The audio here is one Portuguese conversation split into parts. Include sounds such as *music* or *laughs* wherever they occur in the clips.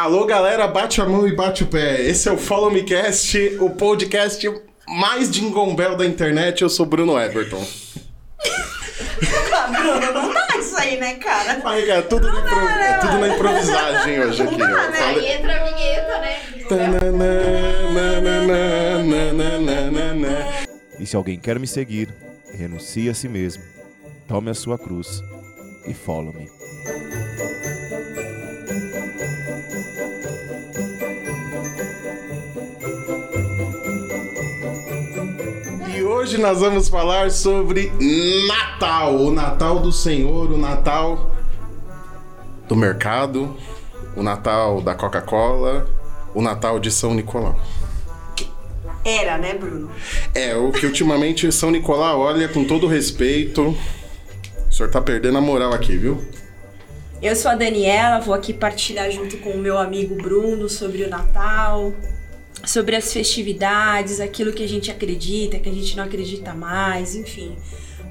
Alô, galera, bate a mão e bate o pé. Esse é o Follow Me Cast, o podcast mais jingle bell da internet. Eu sou Bruno Everton. Ah, *laughs* Bruno, não dá isso aí, né, cara? Aí, cara, tudo, na, impro- é tudo na improvisagem hoje aqui. Não ó. né? Fala- Aí entra a vinheta, né? Tananana. E se alguém quer me seguir, renuncie a si mesmo, tome a sua cruz e follow me. Hoje nós vamos falar sobre Natal, o Natal do Senhor, o Natal do mercado, o Natal da Coca-Cola, o Natal de São Nicolau. Era, né, Bruno? É, o que ultimamente São Nicolau, olha, com todo respeito, o senhor tá perdendo a moral aqui, viu? Eu sou a Daniela, vou aqui partilhar junto com o meu amigo Bruno sobre o Natal, sobre as festividades, aquilo que a gente acredita, que a gente não acredita mais, enfim.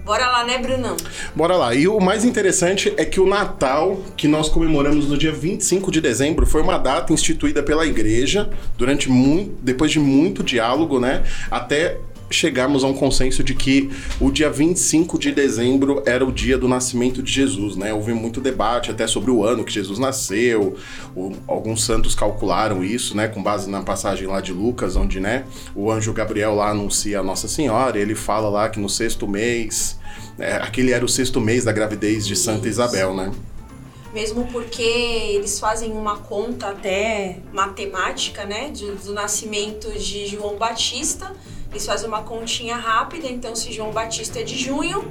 Bora lá, né, Brunão? Bora lá. E o mais interessante é que o Natal, que nós comemoramos no dia 25 de dezembro, foi uma data instituída pela igreja durante muito, depois de muito diálogo, né? Até chegarmos a um consenso de que o dia 25 de dezembro era o dia do nascimento de Jesus, né? Houve muito debate até sobre o ano que Jesus nasceu. O- alguns santos calcularam isso, né, com base na passagem lá de Lucas, onde, né, o anjo Gabriel lá anuncia a Nossa Senhora, ele fala lá que no sexto mês, é, aquele era o sexto mês da gravidez de Santa Isso. Isabel, né? Mesmo porque eles fazem uma conta até matemática, né, de- do nascimento de João Batista. Eles fazem uma continha rápida, então se João Batista é de junho,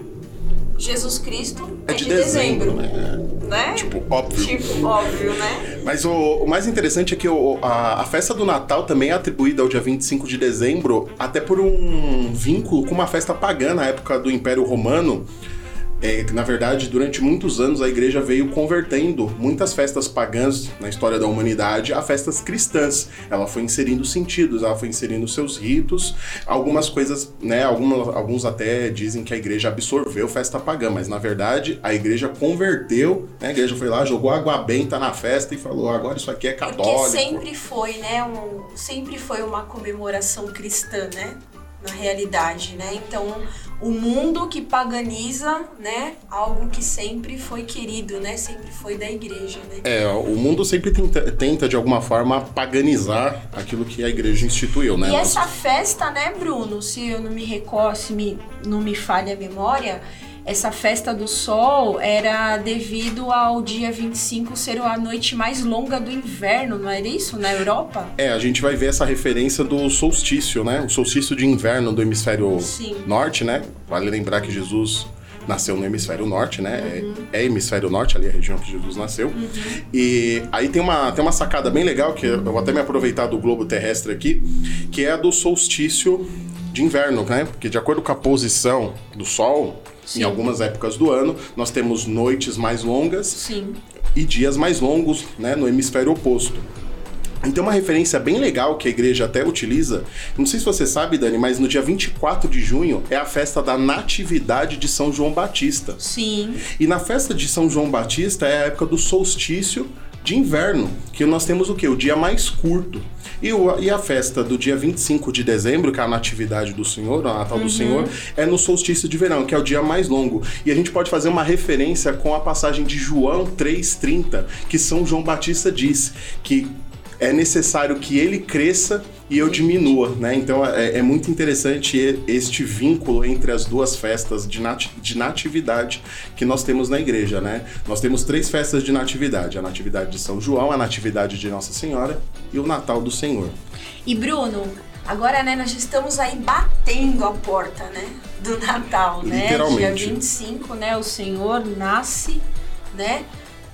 Jesus Cristo é, É de dezembro, né? né? Tipo, óbvio. Tipo, óbvio, né? Mas o, o mais interessante é que o- a, a festa do Natal também é atribuída ao dia 25 de dezembro, até por um vínculo com uma festa pagã na época do Império Romano. É, na verdade, durante muitos anos a igreja veio convertendo muitas festas pagãs na história da humanidade a festas cristãs. Ela foi inserindo sentidos, ela foi inserindo seus ritos, algumas coisas, né? Algumas, alguns até dizem que a igreja absorveu festa pagã, mas na verdade a igreja converteu, né? A igreja foi lá, jogou água benta na festa e falou: agora isso aqui é Porque católico. sempre foi, né? Um, sempre foi uma comemoração cristã, né? Na realidade, né? Então, o mundo que paganiza, né? Algo que sempre foi querido, né? Sempre foi da igreja, né? É, o mundo sempre tenta, tenta, de alguma forma paganizar aquilo que a igreja instituiu, né? E essa festa, né, Bruno? Se eu não me recordo, se me, não me falha a memória, essa festa do sol era devido ao dia 25 ser a noite mais longa do inverno, não era isso? Na Europa? É, a gente vai ver essa referência do solstício, né? O solstício de inverno do hemisfério Sim. norte, né? Vale lembrar que Jesus nasceu no hemisfério norte, né? É, é hemisfério norte, ali a região que Jesus nasceu. E aí tem uma, tem uma sacada bem legal, que eu vou até me aproveitar do globo terrestre aqui, que é a do solstício de inverno, né? Porque de acordo com a posição do Sol, Sim. em algumas épocas do ano, nós temos noites mais longas Sim. e dias mais longos né, no hemisfério oposto. Então, uma referência bem legal que a igreja até utiliza, não sei se você sabe, Dani, mas no dia 24 de junho é a festa da Natividade de São João Batista. Sim. E na festa de São João Batista é a época do solstício de inverno, que nós temos o quê? O dia mais curto. E, o- e a festa do dia 25 de dezembro, que é a Natividade do Senhor, o Natal do Senhor, é no solstício de verão, que é o dia mais longo. E a gente pode fazer uma referência com a passagem de João 3,30, que São João Batista diz que é necessário que ele cresça e eu diminua, né? Então é, é muito interessante este vínculo entre as duas festas de, nati- de natividade que nós temos na igreja, né? Nós temos três festas de natividade: a natividade de São João, a natividade de Nossa Senhora e o Natal do Senhor. E Bruno, agora, né, nós estamos aí batendo a porta, né, do Natal, né? Literalmente. Dia 25, né, o Senhor nasce, né,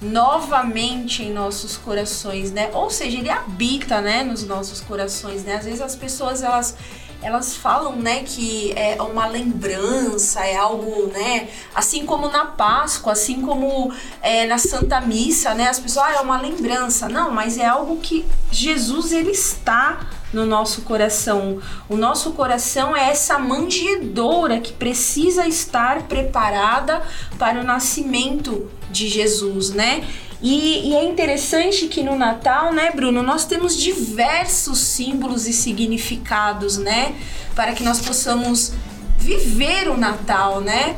novamente em nossos corações, né? Ou seja, ele habita, né, nos nossos corações, né? Às vezes as pessoas elas elas falam, né, que é uma lembrança, é algo, né, assim como na Páscoa, assim como é, na Santa Missa, né, as pessoas, ah, é uma lembrança. Não, mas é algo que Jesus, ele está no nosso coração. O nosso coração é essa manjedoura que precisa estar preparada para o nascimento de Jesus, né? E, e, é interessante que no Natal, né, Bruno, nós temos diversos símbolos e significados, né, para que nós possamos viver o Natal, né?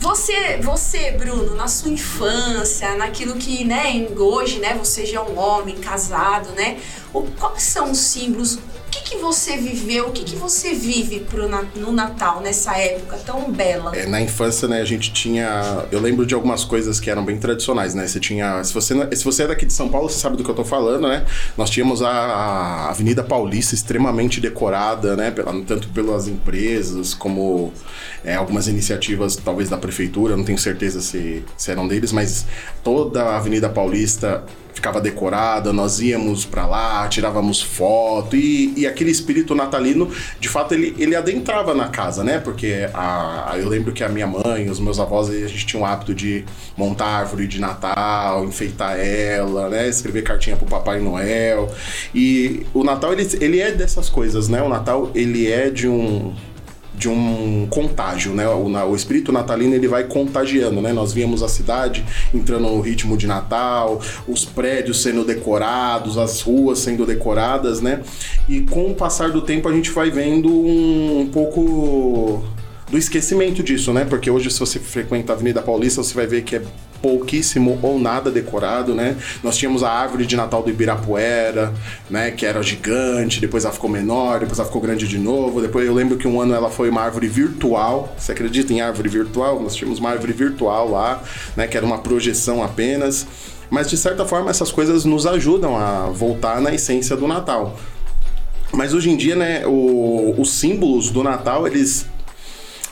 Você, você, Bruno, na sua infância, naquilo que, né, hoje, né, você já é um homem casado, né? O, quais são os símbolos? O que, que você viveu, o que, que você vive pro, no Natal, nessa época tão bela? É, na infância, né, a gente tinha. Eu lembro de algumas coisas que eram bem tradicionais, né? Você tinha. Se você, se você é daqui de São Paulo, você sabe do que eu tô falando, né? Nós tínhamos a, a Avenida Paulista extremamente decorada, né? Tanto pelas empresas como é, algumas iniciativas, talvez da prefeitura, não tenho certeza se, se eram deles, mas toda a Avenida Paulista ficava decorada, nós íamos para lá, tirávamos foto e, e, aquele espírito natalino, de fato, ele, ele adentrava na casa, né? Porque a, eu lembro que a minha mãe, os meus avós, a gente tinha o hábito de montar árvore de Natal, enfeitar ela, né? Escrever cartinha pro Papai Noel. E o Natal, ele, ele é dessas coisas, né? O Natal, ele é de um de um contágio, né? O, o, espírito natalino ele vai contagiando, né? Nós víamos a cidade entrando no ritmo de Natal, os prédios sendo decorados, as ruas sendo decoradas, né? E com o passar do tempo a gente vai vendo um, um pouco do esquecimento disso, né? Porque hoje, se você frequenta a Avenida Paulista, você vai ver que é pouquíssimo ou nada decorado, né? Nós tínhamos a árvore de Natal do Ibirapuera, né? Que era gigante, depois ela ficou menor, depois ela ficou grande de novo. Depois eu lembro que um ano ela foi uma árvore virtual. Você acredita em árvore virtual? Nós tínhamos uma árvore virtual lá, né? Que era uma projeção apenas. Mas de certa forma essas coisas nos ajudam a voltar na essência do Natal. Mas hoje em dia, né, o, os símbolos do Natal, eles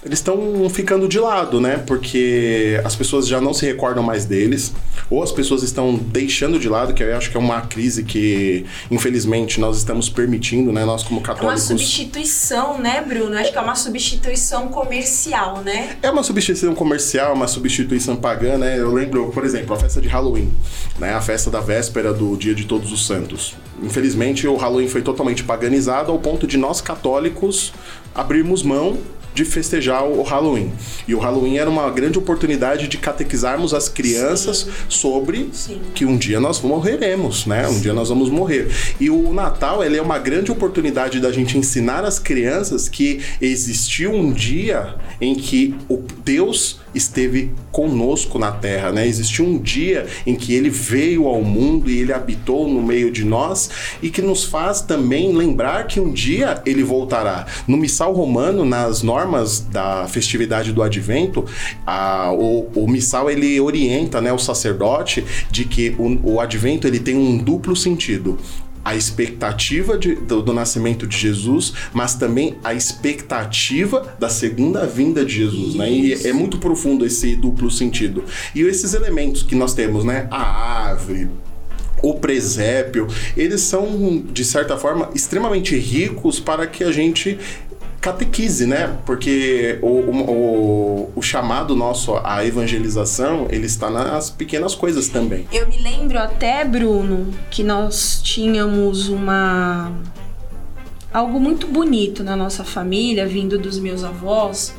eles estão ficando de lado, né? Porque as pessoas já não se recordam mais deles, ou as pessoas estão deixando de lado, que eu acho que é uma crise que, infelizmente, nós estamos permitindo, né? Nós, como católicos. É uma substituição, né, Bruno? Acho que é uma substituição comercial, né? É uma substituição comercial, uma substituição pagã, né? Eu lembro, por exemplo, a festa de Halloween, né? A festa da véspera do Dia de Todos os Santos. Infelizmente, o Halloween foi totalmente paganizado ao ponto de nós católicos abrirmos mão de festejar o Halloween. E o Halloween era uma grande oportunidade de catequizarmos as crianças Sim. sobre Sim. que um dia nós morreremos, né? Um Sim. dia nós vamos morrer. E o Natal, ele é uma grande oportunidade da gente ensinar as crianças que existiu um dia em que o Deus esteve conosco na terra, né? Existiu um dia em que ele veio ao mundo e ele habitou no meio de nós e que nos faz também lembrar que um dia ele voltará. No missal romano, nas normas da festividade do Advento, a, o, o missal ele orienta, né, o sacerdote de que o, o Advento ele tem um duplo sentido a expectativa de, do, do, nascimento de Jesus, mas também a expectativa da segunda vinda de Jesus, né? E é muito profundo esse duplo sentido. E esses elementos que nós temos, né? A árvore, o presépio, eles são, de certa forma, extremamente ricos para que a gente catequise, né? Porque o, o, o, chamado nosso à evangelização, ele está nas pequenas coisas também. Eu me lembro até, Bruno, que nós tínhamos uma... Algo muito bonito na nossa família, vindo dos meus avós,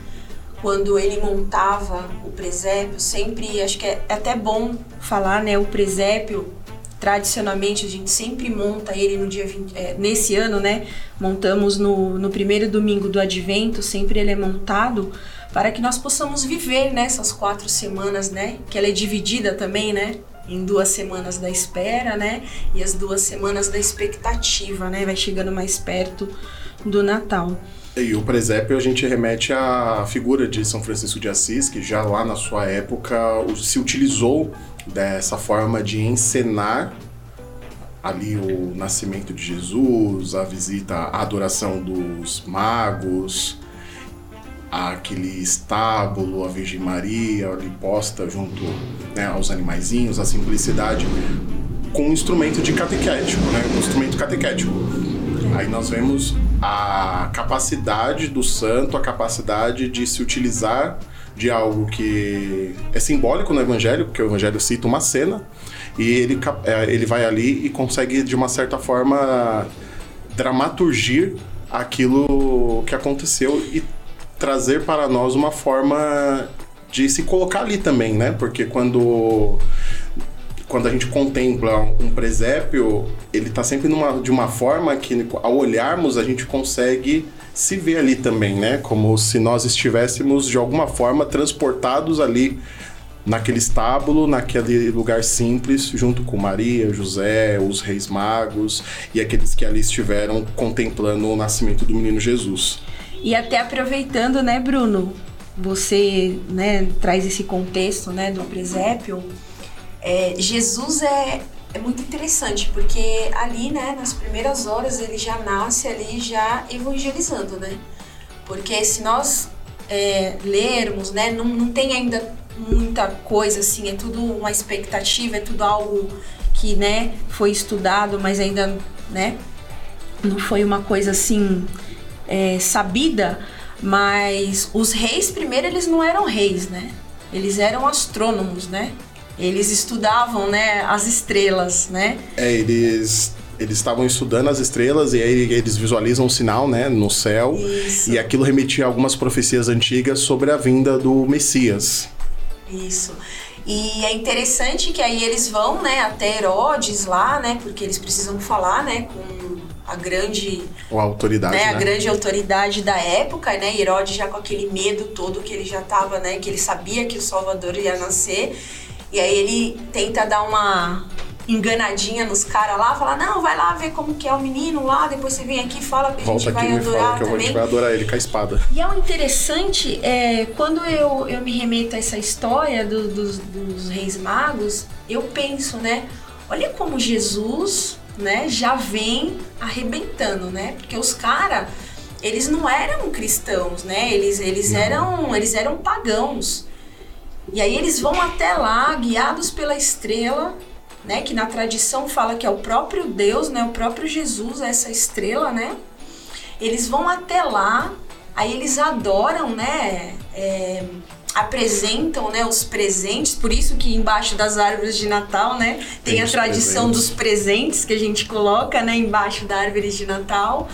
quando ele montava o presépio, sempre, acho que é até bom falar, né, o presépio tradicionalmente a gente sempre monta ele no dia 20, é, nesse ano, né? Montamos no, no primeiro domingo do advento, sempre ele é montado para que nós possamos viver nessas quatro semanas, né? Que ela é dividida também, né? Em duas semanas da espera, né? E as duas semanas da expectativa, né? Vai chegando mais perto do Natal. E o presépio a gente remete à figura de São Francisco de Assis, que já lá na sua época se utilizou dessa forma de encenar ali o nascimento de Jesus, a visita, a adoração dos magos, aquele estábulo, a Virgem Maria ali posta junto né, aos animaizinhos, a simplicidade com um instrumento de catequético, né, um instrumento catequético. Aí nós vemos a capacidade do santo, a capacidade de se utilizar de algo que é simbólico no Evangelho, porque o Evangelho cita uma cena, e ele, é, ele vai ali e consegue, de uma certa forma, dramaturgir aquilo que aconteceu e trazer para nós uma forma de se colocar ali também, né? Porque quando quando a gente contempla um presépio, ele está sempre numa, de uma forma que, ao olharmos, a gente consegue se ver ali também, né? Como se nós estivéssemos, de alguma forma, transportados ali naquele estábulo, naquele lugar simples, junto com Maria, José, os reis magos e aqueles que ali estiveram contemplando o nascimento do menino Jesus. E até aproveitando, né, Bruno, você né, traz esse contexto né, do presépio. É, Jesus é, é muito interessante, porque ali, né, nas primeiras horas, ele já nasce ali já evangelizando, né? Porque se nós é, lermos, né, não, não tem ainda muita coisa assim, é tudo uma expectativa, é tudo algo que, né, foi estudado, mas ainda, né, não foi uma coisa assim é, sabida, mas os reis primeiro eles não eram reis, né? Eles eram astrônomos, né? Eles estudavam, né, as estrelas, né? É, eles eles estavam estudando as estrelas e aí eles visualizam um sinal, né, no céu. Isso. E aquilo remetia a algumas profecias antigas sobre a vinda do Messias. Isso. E é interessante que aí eles vão, né, até Herodes lá, né, porque eles precisam falar, né, com a grande a autoridade, né, né? a grande autoridade da época, né? Herodes já com aquele medo todo que ele já tava, né, que ele sabia que o Salvador ia nascer. E aí ele tenta dar uma enganadinha nos caras lá, fala, não, vai lá ver como que é o menino lá, depois você vem aqui e fala que a gente vai adorar que também. A gente vai adorar ele com a espada. E é o interessante, é, quando eu, eu me remeto a essa história do, dos, dos reis magos, eu penso, né, olha como Jesus né, já vem arrebentando, né? Porque os caras, eles não eram cristãos, né? Eles, eles, eram, eles eram pagãos. E aí eles vão até lá, guiados pela estrela, né? Que na tradição fala que é o próprio Deus, né? O próprio Jesus, essa estrela, né? Eles vão até lá, aí eles adoram, né? É, apresentam né, os presentes, por isso que embaixo das árvores de Natal, né, tem, tem a tradição presentes. dos presentes que a gente coloca, né, embaixo da árvore de Natal.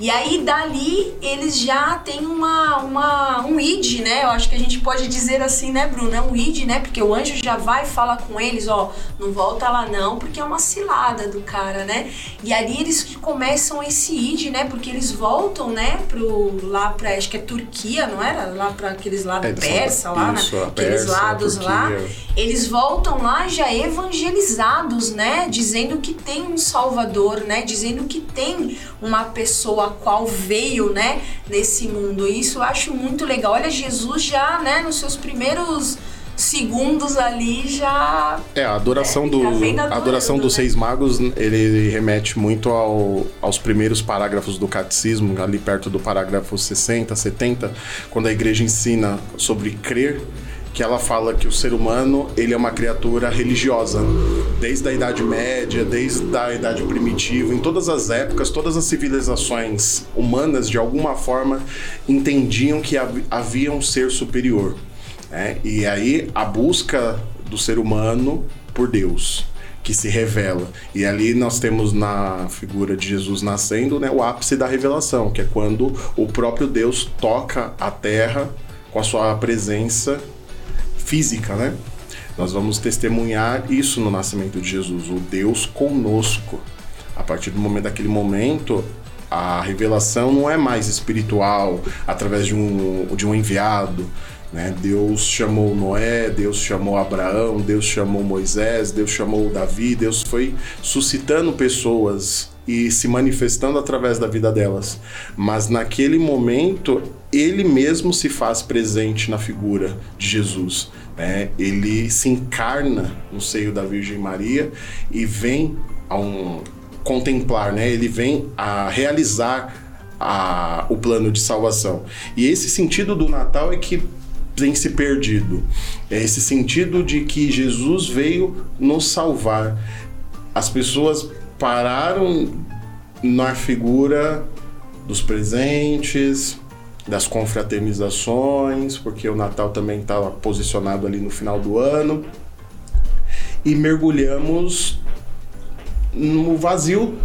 E aí dali eles já têm uma, uma, um id, né? Eu acho que a gente pode dizer assim, né, Bruno? É um id, né? Porque o anjo já vai falar com eles, ó, não volta lá não, porque é uma cilada do cara, né? E ali eles começam esse id, né? Porque eles voltam, né, pro lá pra, acho que é Turquia, não era? Lá para aqueles lados é, persa, lá, né? Aqueles Pérsia, lados lá. Eles voltam lá já evangelizados, né? Dizendo que tem um salvador, né? Dizendo que tem uma pessoa qual veio, né, nesse mundo. E isso eu acho muito legal. Olha, Jesus já, né, nos seus primeiros segundos ali já é a adoração é, do a adoração dos né? seis magos ele remete muito ao, aos primeiros parágrafos do catecismo ali perto do parágrafo 60 70 quando a igreja ensina sobre crer que ela fala que o ser humano ele é uma criatura religiosa desde a idade média desde a idade primitiva em todas as épocas todas as civilizações humanas de alguma forma entendiam que havia um ser superior né? e aí a busca do ser humano por Deus que se revela. E ali nós temos na figura de Jesus nascendo né, o ápice da revelação, que é quando o próprio Deus toca a terra com a sua presença física, né? Nós vamos testemunhar isso no nascimento de Jesus, o Deus conosco. A partir do momento daquele momento, a revelação não é mais espiritual através de um, de um enviado. Né? Deus chamou Noé, Deus chamou Abraão, Deus chamou Moisés, Deus chamou Davi, Deus foi suscitando pessoas e se manifestando através da vida delas. Mas naquele momento, ele mesmo se faz presente na figura de Jesus. Né? Ele se encarna no seio da Virgem Maria e vem a um contemplar, né? ele vem a realizar a, o plano de salvação. E esse sentido do Natal é que tem se perdido. É esse sentido de que Jesus veio nos salvar. As pessoas pararam na figura dos presentes, das confraternizações, porque o Natal também está posicionado ali no final do ano, e mergulhamos no vazio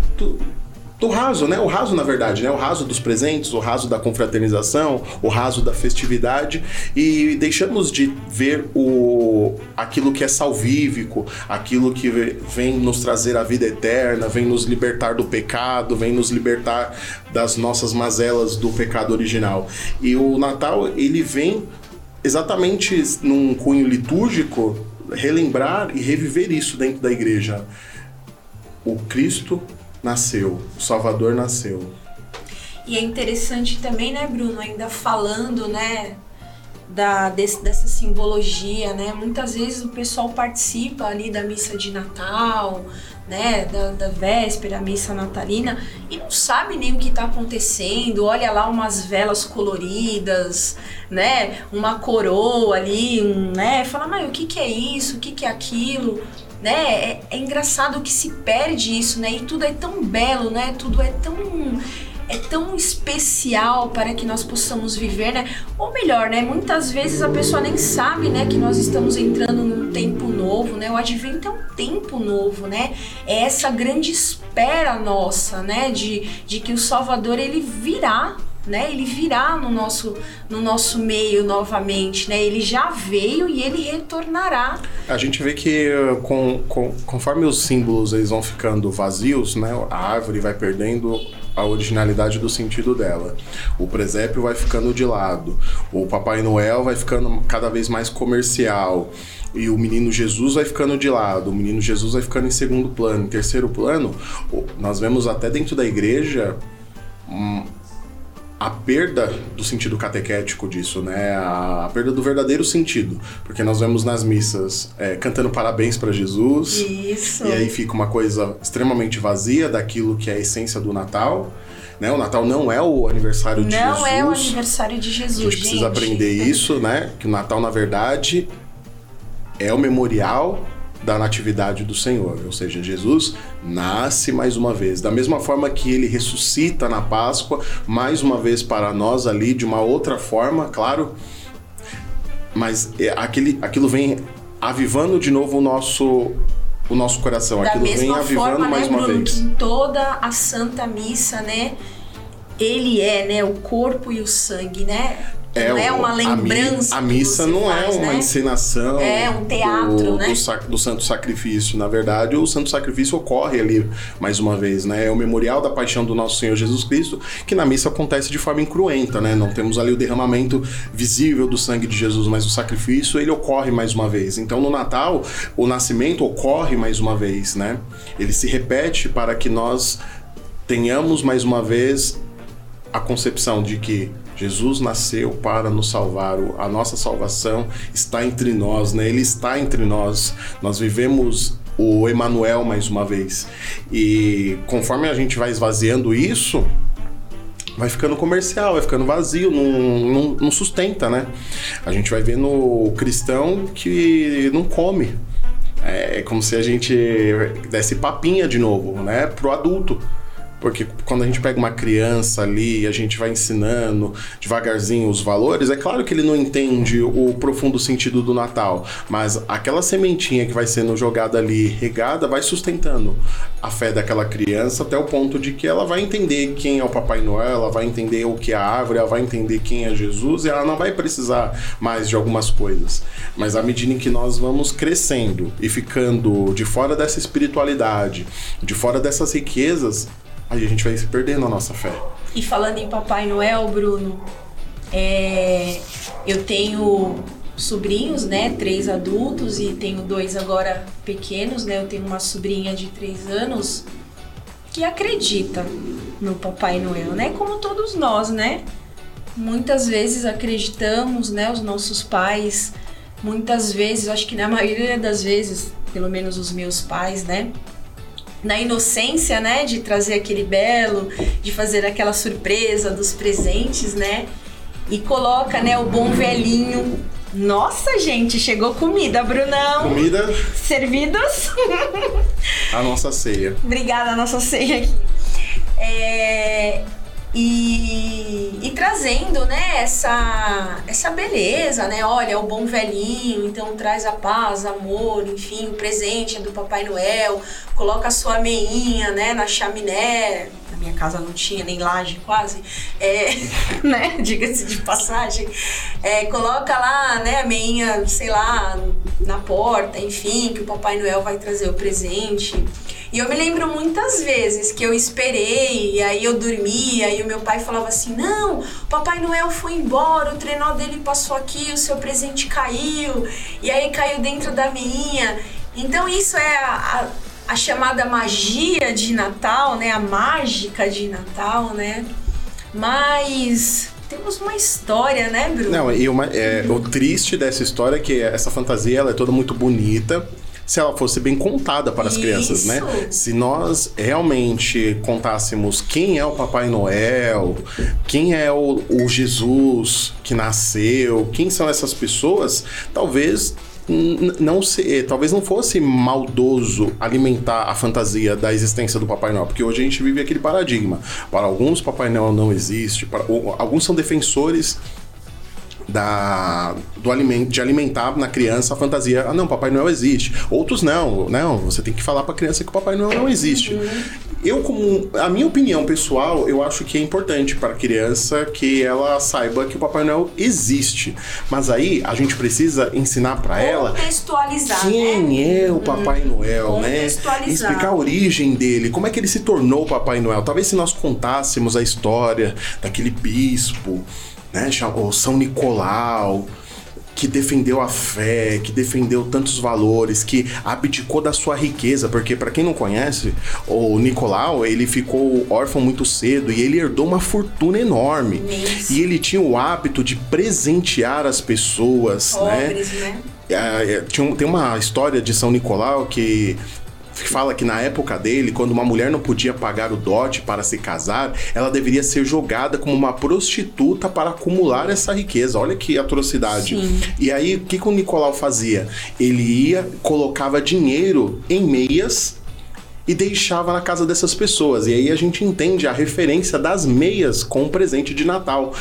raso, né? O raso, na verdade, né? O raso dos presentes, o raso da confraternização, o raso da festividade e deixamos de ver o aquilo que é salvífico, aquilo que vem nos trazer a vida eterna, vem nos libertar do pecado, vem nos libertar das nossas mazelas do pecado original. E o Natal, ele vem exatamente num cunho litúrgico relembrar e reviver isso dentro da igreja. O Cristo nasceu, o Salvador nasceu. E é interessante também, né, Bruno, ainda falando, né, da, desse, dessa simbologia, né? Muitas vezes o pessoal participa ali da missa de Natal, né, da, da véspera, missa natalina, e não sabe nem o que está acontecendo. Olha lá umas velas coloridas, né, uma coroa ali, um, né, fala, mas o que, que é isso? O que, que é aquilo? Né? É, é, engraçado que se perde isso, né? E tudo é tão belo, né? Tudo é tão é tão especial para que nós possamos viver, né? Ou melhor, né? Muitas vezes a pessoa nem sabe, né, que nós estamos entrando num tempo novo, né? O advento é um tempo novo, né? É essa grande espera nossa, né, de, de que o Salvador ele virá né? Ele virá no nosso, no nosso meio novamente, né? Ele já veio e ele retornará. A gente vê que com, com, conforme os símbolos eles vão ficando vazios, né? A árvore vai perdendo a originalidade do sentido dela. O presépio vai ficando de lado. O Papai Noel vai ficando cada vez mais comercial. E o menino Jesus vai ficando de lado, o menino Jesus vai ficando em segundo plano. Em terceiro plano, nós vemos até dentro da igreja a perda do sentido catequético disso, né? A, a, perda do verdadeiro sentido. Porque nós vemos nas missas é, cantando parabéns para Jesus. Isso. E aí fica uma coisa extremamente vazia daquilo que é a essência do Natal. Né? O Natal não é o aniversário de não Jesus. Não é o aniversário de Jesus, A gente, gente precisa aprender isso, né? Que o Natal, na verdade, é o memorial da natividade do Senhor, ou seja, Jesus nasce mais uma vez, da mesma forma que ele ressuscita na Páscoa, mais uma vez para nós ali de uma outra forma, claro, mas é, aquele, aquilo vem avivando de novo o nosso o nosso coração, da aquilo vem avivando forma, mais né, uma Bruno, vez. Que em toda a Santa Missa, né, ele é, né, o corpo e o sangue, né? É, não é uma lembrança. A, mi a missa não é faz, é uma né? encenação. É um teatro, do, né? Do, sac, do, Santo Sacrifício. Na verdade, o Santo Sacrifício ocorre ali mais uma vez, né? É o memorial da paixão do nosso Senhor Jesus Cristo, que na missa acontece de forma incruenta, né? Não temos ali o derramamento visível do sangue de Jesus, mas o sacrifício ele ocorre mais uma vez. Então, no Natal, o nascimento ocorre mais uma vez, né? Ele se repete para que nós tenhamos mais uma vez a concepção de que Jesus nasceu para nos salvar, a nossa salvação está entre nós, né? Ele está entre nós. Nós vivemos o Emanuel mais uma vez. E conforme a gente vai esvaziando isso, vai ficando comercial, vai ficando vazio, não, não, não sustenta, né? A gente vai vendo o cristão que não come. É como se a gente desse papinha de novo, né? Pro adulto. Porque quando a gente pega uma criança ali e a gente vai ensinando devagarzinho os valores, é claro que ele não entende o profundo sentido do Natal, mas aquela sementinha que vai sendo jogada ali, regada, vai sustentando a fé daquela criança até o ponto de que ela vai entender quem é o Papai Noel, ela vai entender o que é a árvore, ela vai entender quem é Jesus e ela não vai precisar mais de algumas coisas. Mas à medida em que nós vamos crescendo e ficando de fora dessa espiritualidade, de fora dessas riquezas, aí a gente vai se perdendo a nossa fé. E falando em Papai Noel, Bruno, é, eu tenho sobrinhos, né? Três adultos e tenho dois agora pequenos, né? Eu tenho uma sobrinha de três anos que acredita no Papai Noel, né? Como todos nós, né? Muitas vezes acreditamos, né? Os nossos pais, muitas vezes, acho que na maioria das vezes, pelo menos os meus pais, né? Na inocência, né, de trazer aquele belo, de fazer aquela surpresa dos presentes, né? E coloca, né, o bom velhinho. Nossa, gente, chegou comida, Brunão. Comida. Servidos. *laughs* a nossa ceia. Obrigada, a nossa ceia aqui. É... E, e, trazendo, né, essa, essa beleza, né? Olha, o bom velhinho, então traz a paz, amor, enfim, o presente é do Papai Noel, coloca a sua meinha, né, na chaminé. Na minha casa não tinha nem laje quase, é, *laughs* né? Diga-se de passagem. É, coloca lá, né, a meinha, sei lá, na porta, enfim, que o Papai Noel vai trazer o presente. E eu me lembro muitas vezes que eu esperei, e aí eu dormia, e meu pai falava assim: Não, Papai Noel foi embora, o trenó dele passou aqui, o seu presente caiu, e aí caiu dentro da minha. Então isso é a, a, a chamada magia de Natal, né? A mágica de Natal, né? Mas temos uma história, né, Bruno? Não, e uma, é, o triste dessa história é que essa fantasia ela é toda muito bonita se ela fosse bem contada para as Isso. crianças, né? Se nós realmente contássemos quem é o Papai Noel, quem é o, o Jesus que nasceu, quem são essas pessoas, talvez não se, eh, talvez não fosse maldoso alimentar a fantasia da existência do Papai Noel, porque hoje a gente vive aquele paradigma. Para alguns, Papai Noel não existe, para, alguns são defensores da, do alimento, de alimentar na criança a fantasia, ah não, Papai Noel existe. Outros não, não, você tem que falar para a criança que o Papai Noel não existe. Uhum. Eu como a minha opinião pessoal, eu acho que é importante para a criança que ela saiba que o Papai Noel existe. Mas aí a gente precisa ensinar para ela quem né? é o Papai uhum. Noel, né? Explicar a origem dele, como é que ele se tornou Papai Noel. Talvez se nós contássemos a história daquele bispo né? O São Nicolau, que defendeu a fé, que defendeu tantos valores, que abdicou da sua riqueza, porque para quem não conhece, o Nicolau, ele ficou órfão muito cedo e ele herdou uma fortuna enorme. Isso. E ele tinha o hábito de presentear as pessoas, né? Pobres, né? né? Tem uma história de São Nicolau que fala que na época dele, quando uma mulher não podia pagar o dote para se casar, ela deveria ser jogada como uma prostituta para acumular essa riqueza. Olha que atrocidade. Sim. E aí, o que, que o Nicolau fazia? Ele ia, colocava dinheiro em meias e deixava na casa dessas pessoas. E aí a gente entende a referência das meias com o presente de Natal.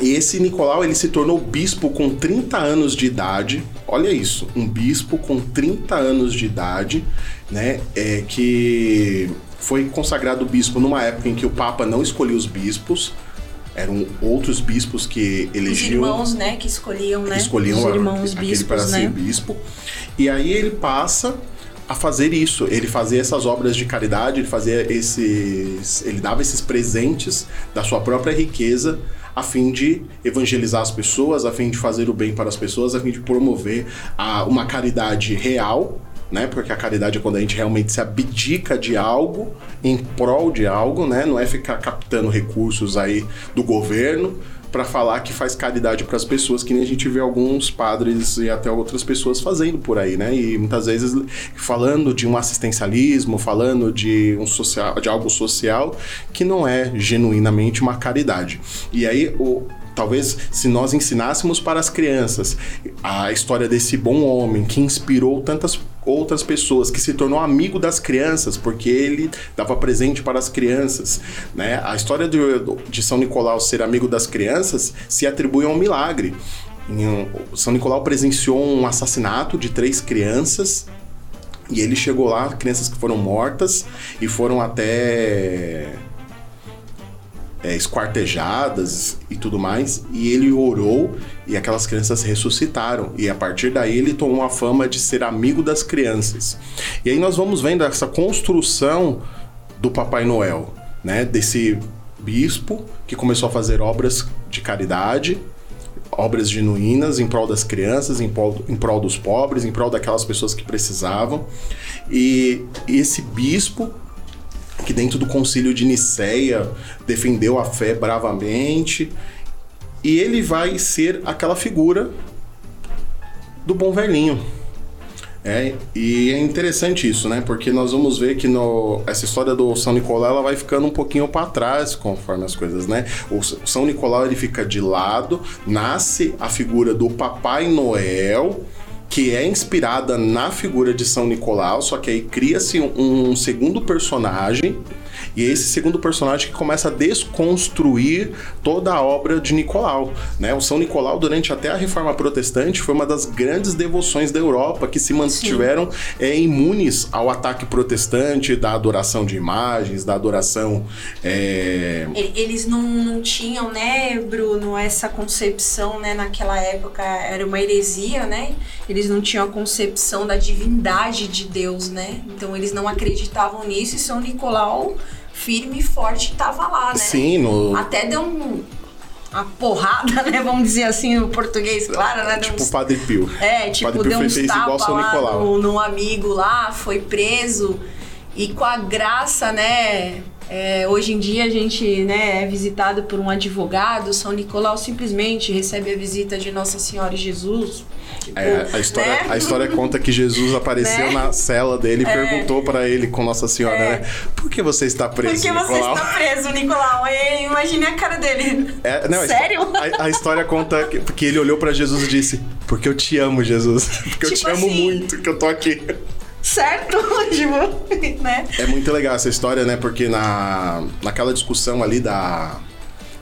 E esse Nicolau ele se tornou bispo com 30 anos de idade. Olha isso, um bispo com 30 anos de idade, né? É, que foi consagrado bispo numa época em que o Papa não escolhia os bispos. Eram outros bispos que elegiam. Os irmãos, né? Que escolhiam, né? Escolhiam os irmãos a, bispos, para né? ser bispo. E aí ele passa a fazer isso. Ele fazia essas obras de caridade, ele fazia esses. Ele dava esses presentes da sua própria riqueza a fim de evangelizar as pessoas, a fim de fazer o bem para as pessoas, a fim de promover a, uma caridade real, né? Porque a caridade é quando a gente realmente se abdica de algo em prol de algo, né? Não é ficar captando recursos aí do governo para falar que faz caridade para as pessoas, que nem a gente vê alguns padres e até outras pessoas fazendo por aí, né? E muitas vezes falando de um assistencialismo, falando de um social, de algo social que não é genuinamente uma caridade. E aí o Talvez se nós ensinássemos para as crianças a história desse bom homem que inspirou tantas outras pessoas, que se tornou amigo das crianças, porque ele dava presente para as crianças. Né? A história de, de São Nicolau ser amigo das crianças se atribui a um milagre. São Nicolau presenciou um assassinato de três crianças e ele chegou lá, crianças que foram mortas e foram até é, esquartejadas e tudo mais, e ele orou e aquelas crianças ressuscitaram. E a partir daí ele tomou a fama de ser amigo das crianças. E aí nós vamos vendo essa construção do Papai Noel, né? Desse bispo que começou a fazer obras de caridade, obras genuínas em prol das crianças, em prol, em prol dos pobres, em prol daquelas pessoas que precisavam. E esse bispo que dentro do concílio de Nicéia defendeu a fé bravamente. E ele vai ser aquela figura do bom velhinho. É, e é interessante isso, né? Porque nós vamos ver que no, essa história do São Nicolau ela vai ficando um pouquinho para trás conforme as coisas, né? O São Nicolau ele fica de lado, nasce a figura do Papai Noel, que é inspirada na figura de São Nicolau, só que aí cria-se um, um segundo personagem E é esse segundo personagem que começa a desconstruir toda a obra de Nicolau. Né? O São Nicolau, durante até a Reforma Protestante, foi uma das grandes devoções da Europa que se mantiveram é, imunes ao ataque protestante, da adoração de imagens, da adoração. É... Eles não, não tinham, né, Bruno, essa concepção, né, naquela época era uma heresia, né? Eles não tinham a concepção da divindade de Deus, né? Então eles não acreditavam nisso e São Nicolau firme e forte estava lá, né? Sim, no... Até deu um, uma porrada, né? Vamos dizer assim, no português, claro, né? Tipo o Padre Pio. É, tipo, Padre Pio deu uns fez igual tapas lá no, no amigo lá, foi preso. E com a graça, né? é, hoje em dia a gente né, é visitado por um advogado, São Nicolau simplesmente recebe a visita de Nossa Senhora Jesus. Tipo, É, a, história, né? a história conta que Jesus apareceu Né? na cela dele e É. perguntou pra ele com Nossa Senhora, É. né? Por que você está preso, Por que você Nicolau? está preso, Nicolau? Imagine a cara dele. É, não, Sério? A, a história conta que, que ele olhou pra Jesus e disse: Porque eu te amo, Jesus. *laughs* Porque eu Tipo te amo assim. muito, que eu tô aqui. Certo? *laughs* tipo, né? É muito legal essa história, né? Porque na, naquela discussão ali da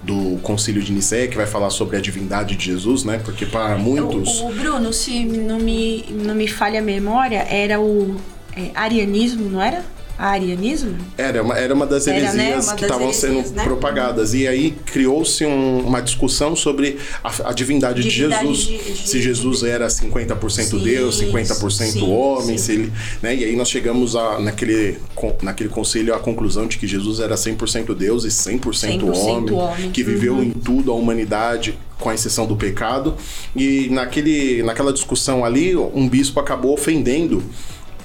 do Concílio de Nicéia, que vai falar sobre a divindade de Jesus, né? Porque para muitos O, o Bruno, se não me, não me falha a memória, era o é, arianismo, não era? Arianismo? Era uma, era uma das Era, heresias né? Uma que estavam sendo né? propagadas. E aí criou-se um- uma discussão sobre a, a divindade, Divindade de Jesus. de- de- se Jesus era 50% Sim, Deus, 50% sim, homem, sim. se ele. Né? E aí nós chegamos a, naquele, naquele conselho à conclusão de que Jesus era 100% Deus e 100%, 100% homem, homem. que viveu Uhum. em tudo a humanidade. Com a exceção do pecado. E naquele, naquela discussão ali, um bispo acabou ofendendo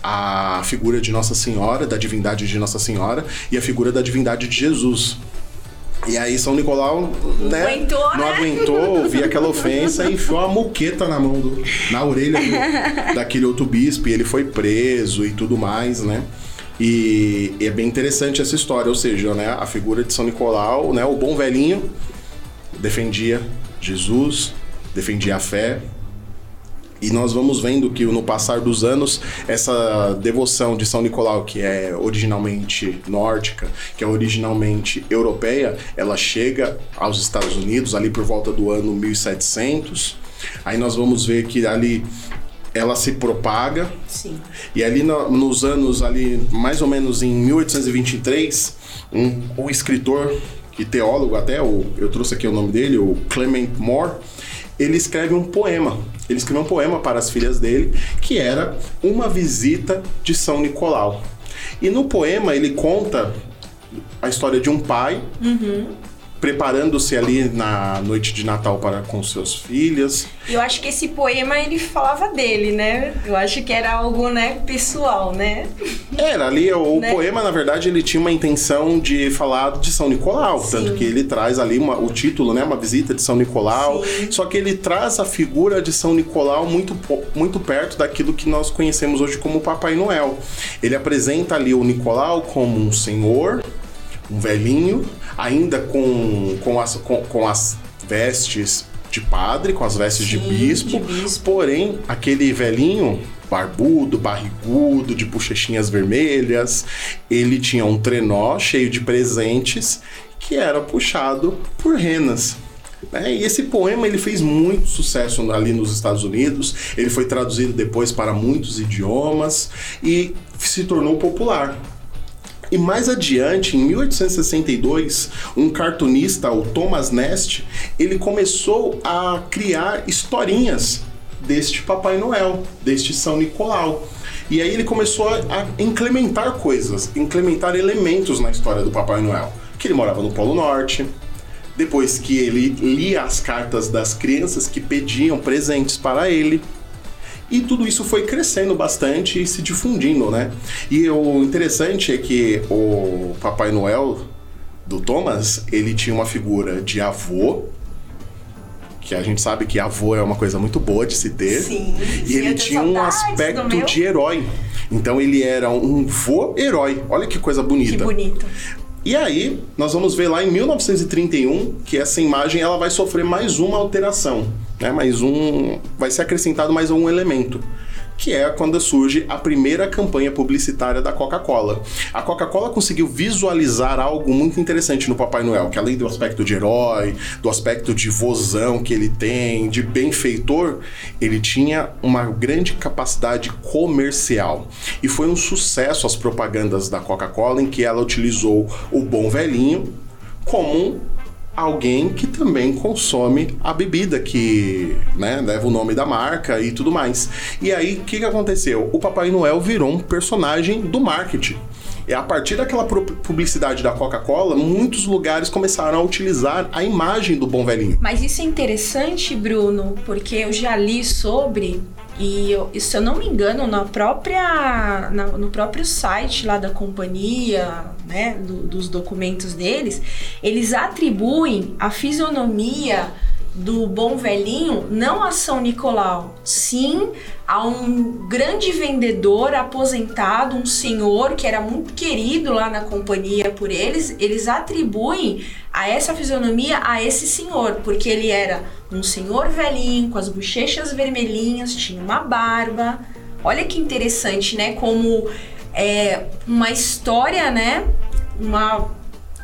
a figura de Nossa Senhora, da divindade de Nossa Senhora, e a figura da divindade de Jesus. E aí São Nicolau né, aguentou, não né? aguentou ouvir aquela ofensa e enfiou uma moqueta na mão do, na orelha do- *laughs* daquele outro bispo e ele foi preso e tudo mais, né? E, e é bem interessante essa história, ou seja, né, a figura de São Nicolau, né, o bom velhinho defendia Jesus, defendia a fé, e nós vamos vendo que no passar dos anos, essa devoção de São Nicolau, que é originalmente nórdica, que é originalmente europeia, ela chega aos Estados Unidos ali por volta do ano 1700. Aí nós vamos ver que ali ela se propaga Sim. e ali no- nos anos ali mais ou menos em 1823, um, o escritor e teólogo até, o, eu trouxe aqui o nome dele, o Clement Moore, ele escreve um poema. Ele escreveu um poema para as filhas dele, que era uma visita de São Nicolau. E no poema ele conta a história de um pai preparando-se ali na noite de Natal para com seus filhos. Eu acho que esse poema ele falava dele, né? Eu acho que era algo, né, pessoal, né? Era ali, o Né? poema, na verdade, ele tinha uma intenção de falar de São Nicolau, Sim. tanto que ele traz ali uma- o título, né, uma visita de São Nicolau, Sim. só que ele traz a figura de São Nicolau muito, muito perto daquilo que nós conhecemos hoje como Papai Noel. Ele apresenta ali o Nicolau como um senhor, um velhinho, ainda com, com, as, com, com as vestes de padre, com as vestes de Sim, bispo, de bispo. porém, aquele velhinho barbudo, barrigudo, de bochechinhas vermelhas, ele tinha um trenó cheio de presentes que era puxado por renas. né? E esse poema ele fez muito sucesso ali nos Estados Unidos. Ele foi traduzido depois para muitos idiomas e se tornou popular. E mais adiante, em 1862, um cartunista, o Thomas Nast, ele começou a criar historinhas deste Papai Noel, deste São Nicolau. E aí ele começou a incrementar coisas, incrementar elementos na história do Papai Noel. Que ele morava no Polo Norte, depois que ele lia as cartas das crianças que pediam presentes para ele. E tudo isso foi crescendo bastante e se difundindo, né? E o interessante é que o Papai Noel do Thomas, ele tinha uma figura de avô, que a gente sabe que avô é uma coisa muito boa de se ter. Sim. E ele tinha um aspecto de herói. Então ele era um vô herói. Olha que coisa bonita. Que bonito. E aí, nós vamos ver lá em 1931 que essa imagem ela vai sofrer mais uma alteração, né? Mais um, vai ser acrescentado mais um elemento, que é quando surge a primeira campanha publicitária da Coca-Cola. A Coca-Cola conseguiu visualizar algo muito interessante no Papai Noel, que além do aspecto de herói, do aspecto de vozão que ele tem, de benfeitor, ele tinha uma grande capacidade comercial. E foi um sucesso as propagandas da Coca-Cola em que ela utilizou o bom velhinho como alguém que também consome a bebida que né, leva o nome da marca e tudo mais. E aí, o que, que aconteceu? O Papai Noel virou um personagem do marketing. E a partir daquela publicidade da Coca-Cola, muitos lugares começaram a utilizar a imagem do bom velhinho. Mas isso é interessante, Bruno, porque eu já li sobre e eu, se eu não me engano, na própria, na, no próprio site lá da companhia, né, do, dos documentos deles, eles atribuem a fisionomia do bom velhinho não a São Nicolau, sim a um grande vendedor aposentado, um senhor que era muito querido lá na companhia por eles. Eles atribuem a essa fisionomia a esse senhor, porque ele era um senhor velhinho, com as bochechas vermelhinhas, tinha uma barba. Olha que interessante, né? Como é, uma história, né? Uma,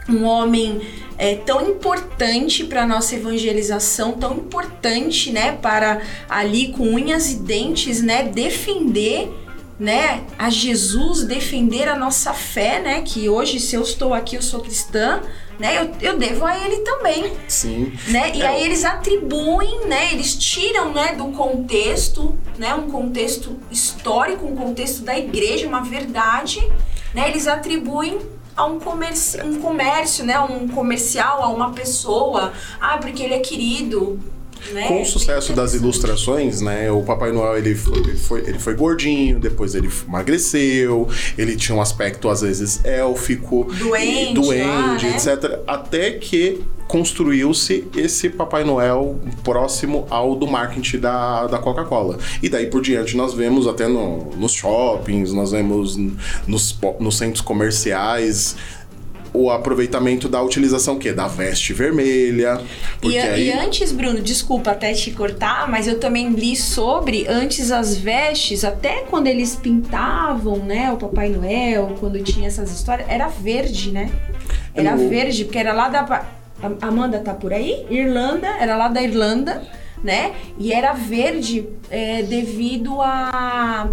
um homem é, tão importante para a nossa evangelização, tão importante, né, para ali com unhas e dentes, né, defender né, a Jesus, defender a nossa fé, né, que hoje se eu estou aqui, eu sou cristã, né, eu, eu devo a ele também. Sim. Né? E é. aí eles atribuem, né, eles tiram, né, do contexto, né, um contexto histórico, um contexto da igreja, uma verdade, né, eles atribuem a um comércio, um comércio, né? Um comercial, a uma pessoa. Ah, porque ele é querido. Né? Com o sucesso das ilustrações, né? O Papai Noel ele foi, ele foi, ele foi gordinho, depois ele emagreceu, ele tinha um aspecto às vezes élfico, doente, doente lá, né? etc. Até que construiu-se esse Papai Noel próximo ao do marketing da, da Coca-Cola. E daí por diante nós vemos até no, nos shoppings, nós vemos nos, nos centros comerciais o aproveitamento da utilização que da veste vermelha. E, aí... e, antes, Bruno, desculpa até te cortar, mas eu também li sobre antes as vestes, até quando eles pintavam, né, o Papai Noel, quando tinha essas histórias, era verde, né? Era no... verde, porque era lá da a Amanda tá por aí? Irlanda, era lá da Irlanda, né? E era verde é, devido a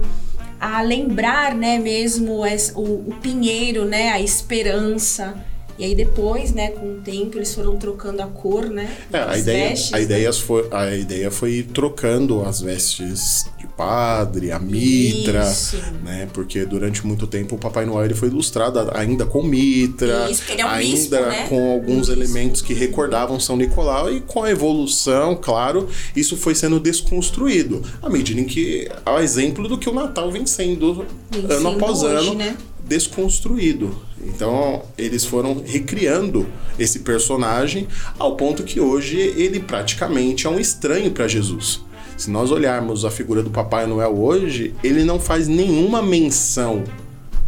a lembrar, né, mesmo o, o pinheiro, né, a esperança. E aí depois, né, com o tempo, eles foram trocando a cor, né? É, a ideia, vestes, a, né? ideia foi, a ideia foi ir trocando as vestes de padre, a mitra, Isso. né? Porque durante muito tempo o Papai Noel ele foi ilustrado ainda com mitra, Isso, é um ainda bispo, né? com alguns elementos que recordavam São Nicolau e com a evolução, claro, isso foi sendo desconstruído. À medida em que, ao exemplo do que o Natal vem sendo ano após hoje, ano, né? Desconstruído. Então eles foram recriando esse personagem ao ponto que hoje ele praticamente é um estranho para Jesus. Se nós olharmos a figura do Papai Noel hoje, ele não faz nenhuma menção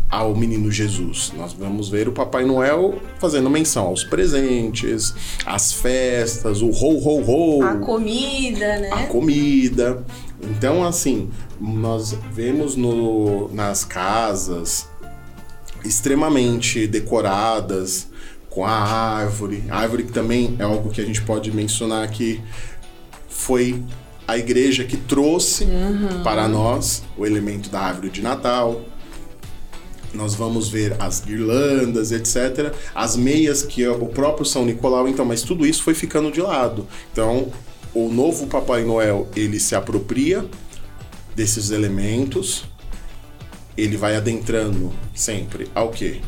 ao menino Jesus. Nós vamos ver o Papai Noel fazendo menção aos presentes, às festas, o ho ho ho, a comida, né? A comida. Então, assim, nós vemos no, nas casas, extremamente decoradas, com a árvore. A árvore que também é algo que a gente pode mencionar que foi a igreja que trouxe uhum. para nós o elemento da árvore de Natal. Nós vamos ver as guirlandas, etc. As meias que é o próprio São Nicolau, então, mas tudo isso foi ficando de lado. Então, o novo Papai Noel, ele se apropria desses elementos ele vai adentrando sempre ao quê?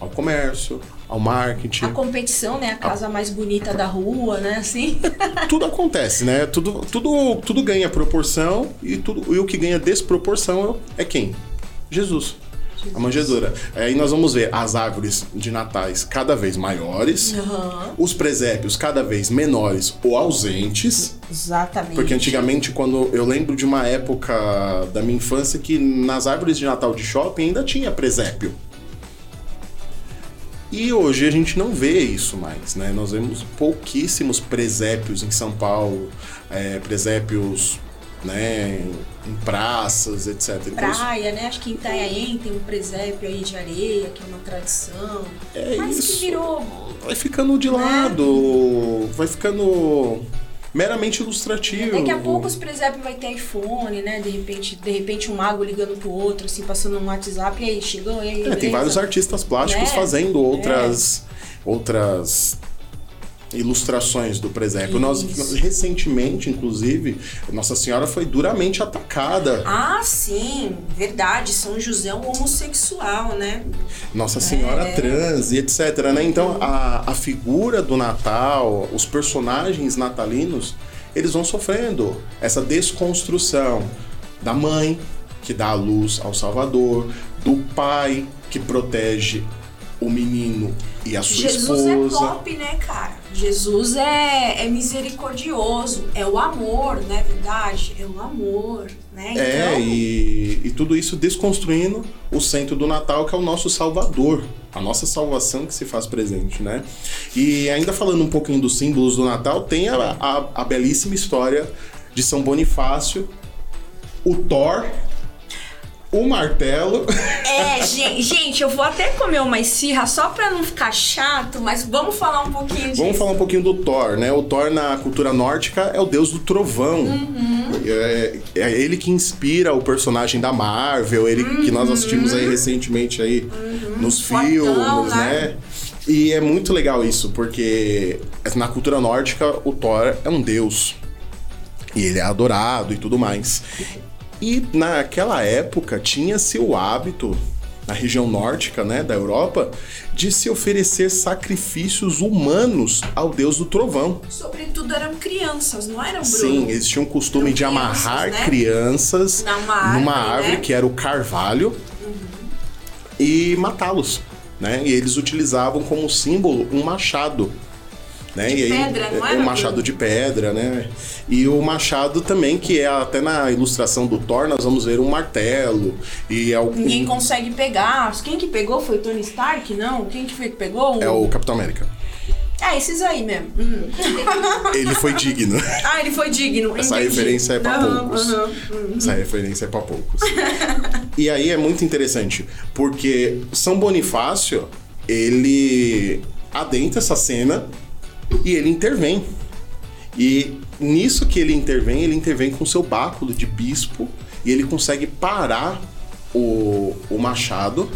Ao comércio, ao marketing. A competição, né? A casa a... mais bonita da rua, né? Assim. *laughs* tudo acontece, né? Tudo, tudo, tudo ganha proporção e, tudo, e o que ganha desproporção é quem? Jesus. Jesus. a manjedoura. Aí nós vamos ver as árvores de natais cada vez maiores, uhum. os presépios cada vez menores ou ausentes. Exatamente. Porque antigamente, quando eu lembro de uma época da minha infância que nas árvores de Natal de shopping ainda tinha presépio. E hoje a gente não vê isso mais, né? Nós vemos pouquíssimos presépios em São Paulo, é, presépios né? Em praças, etc. Então, Praia, né? Acho que em Itanhaém tem um presépio aí de areia, que é uma tradição. É Mas isso. que virou. vai ficando de lado, vai ficando meramente ilustrativo. Daqui a pouco os presépios vai ter iPhone, né? De repente, de repente um mago ligando pro outro, assim, passando um WhatsApp, e aí, chegou, e aí, É, tem vários artistas plásticos Né? fazendo outras outras ilustrações do presépio. Nós recentemente, inclusive, Nossa Senhora foi duramente atacada. Ah, sim, verdade. São José é um homossexual, né? Nossa Senhora É. trans e etc, né? Então, a, a figura do Natal, os personagens natalinos, eles vão sofrendo essa desconstrução da mãe que dá a luz ao Salvador, do pai que protege o menino e a sua Jesus é esposa. top, né, cara? Jesus é, é misericordioso, é o amor, não é verdade? É o amor, né? É, Então, e, e tudo isso desconstruindo o centro do Natal, que é o nosso Salvador, a nossa salvação que se faz presente, né? E ainda falando um pouquinho dos símbolos do Natal, tem a, a- a belíssima história de São Bonifácio, o Thor, o martelo. É, gen- gente, eu vou até comer uma esfirra só pra não ficar chato, mas vamos falar um pouquinho disso. Vamos falar um pouquinho do Thor, né? O Thor na cultura nórdica é o deus do trovão. Uhum. É, é ele que inspira o personagem da Marvel, ele que nós assistimos aí recentemente aí nos Uhum. Fortão, filmes, né? né? E é muito legal isso, porque na cultura nórdica o Thor é um deus. E ele é adorado e tudo mais. E naquela época tinha-se o hábito, na região nórdica né, da Europa, de se oferecer sacrifícios humanos ao deus do trovão. Sobretudo eram crianças, não eram, Bruno? Sim, eles tinham o costume Eram de amarrar crianças, né? crianças Numa árvore, numa árvore né? que era o carvalho e matá-los. Né? E eles utilizavam como símbolo um machado. Né? De e aí, pedra, não é, era, Um machado de pedra, né? E o machado também, que é até na ilustração do Thor, nós vamos ver um martelo e algum... Ninguém consegue pegar. Quem que pegou foi o Tony Stark? Não? Quem que foi que pegou? É o Capitão América. Ah, esses aí mesmo. Hum. Ele foi digno. Ah, ele foi digno. Essa entendi. referência é pra poucos. Essa referência é pra poucos. *laughs* e aí é muito interessante, porque São Bonifácio, ele adentra essa cena e ele intervém. E nisso que ele intervém, ele intervém com seu báculo de bispo e ele consegue parar o, o machado.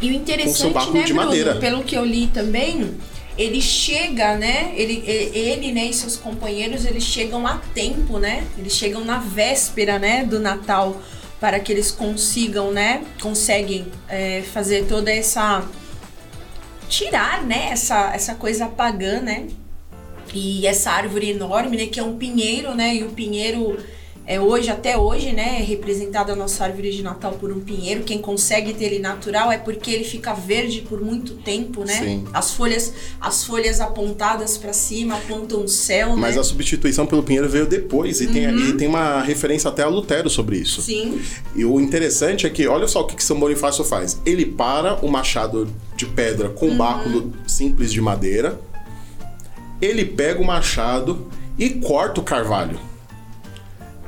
E o Com seu interessante, báculo né, de madeira. pelo que eu li também, ele chega, né? Ele, ele, ele, né, e seus companheiros, eles chegam a tempo, né? Eles chegam na véspera, né, do Natal, para que eles consigam, né? Conseguem é, fazer toda essa. Tirar, né? Essa, essa coisa pagã, né? E essa árvore enorme, né? Que é um pinheiro, né? E o pinheiro é hoje, até hoje, né? É representada a nossa árvore de Natal por um pinheiro. Quem consegue ter ele natural é porque ele fica verde por muito tempo, né? Sim. As folhas, as folhas apontadas para cima apontam o céu, Mas né? a substituição pelo pinheiro veio depois e, tem, e tem uma referência até a Lutero sobre isso. Sim. E o interessante é que, olha só o que, que São Bonifácio faz. Ele para o machado de pedra com Uhum. um báculo simples de madeira, ele pega o machado e corta o carvalho.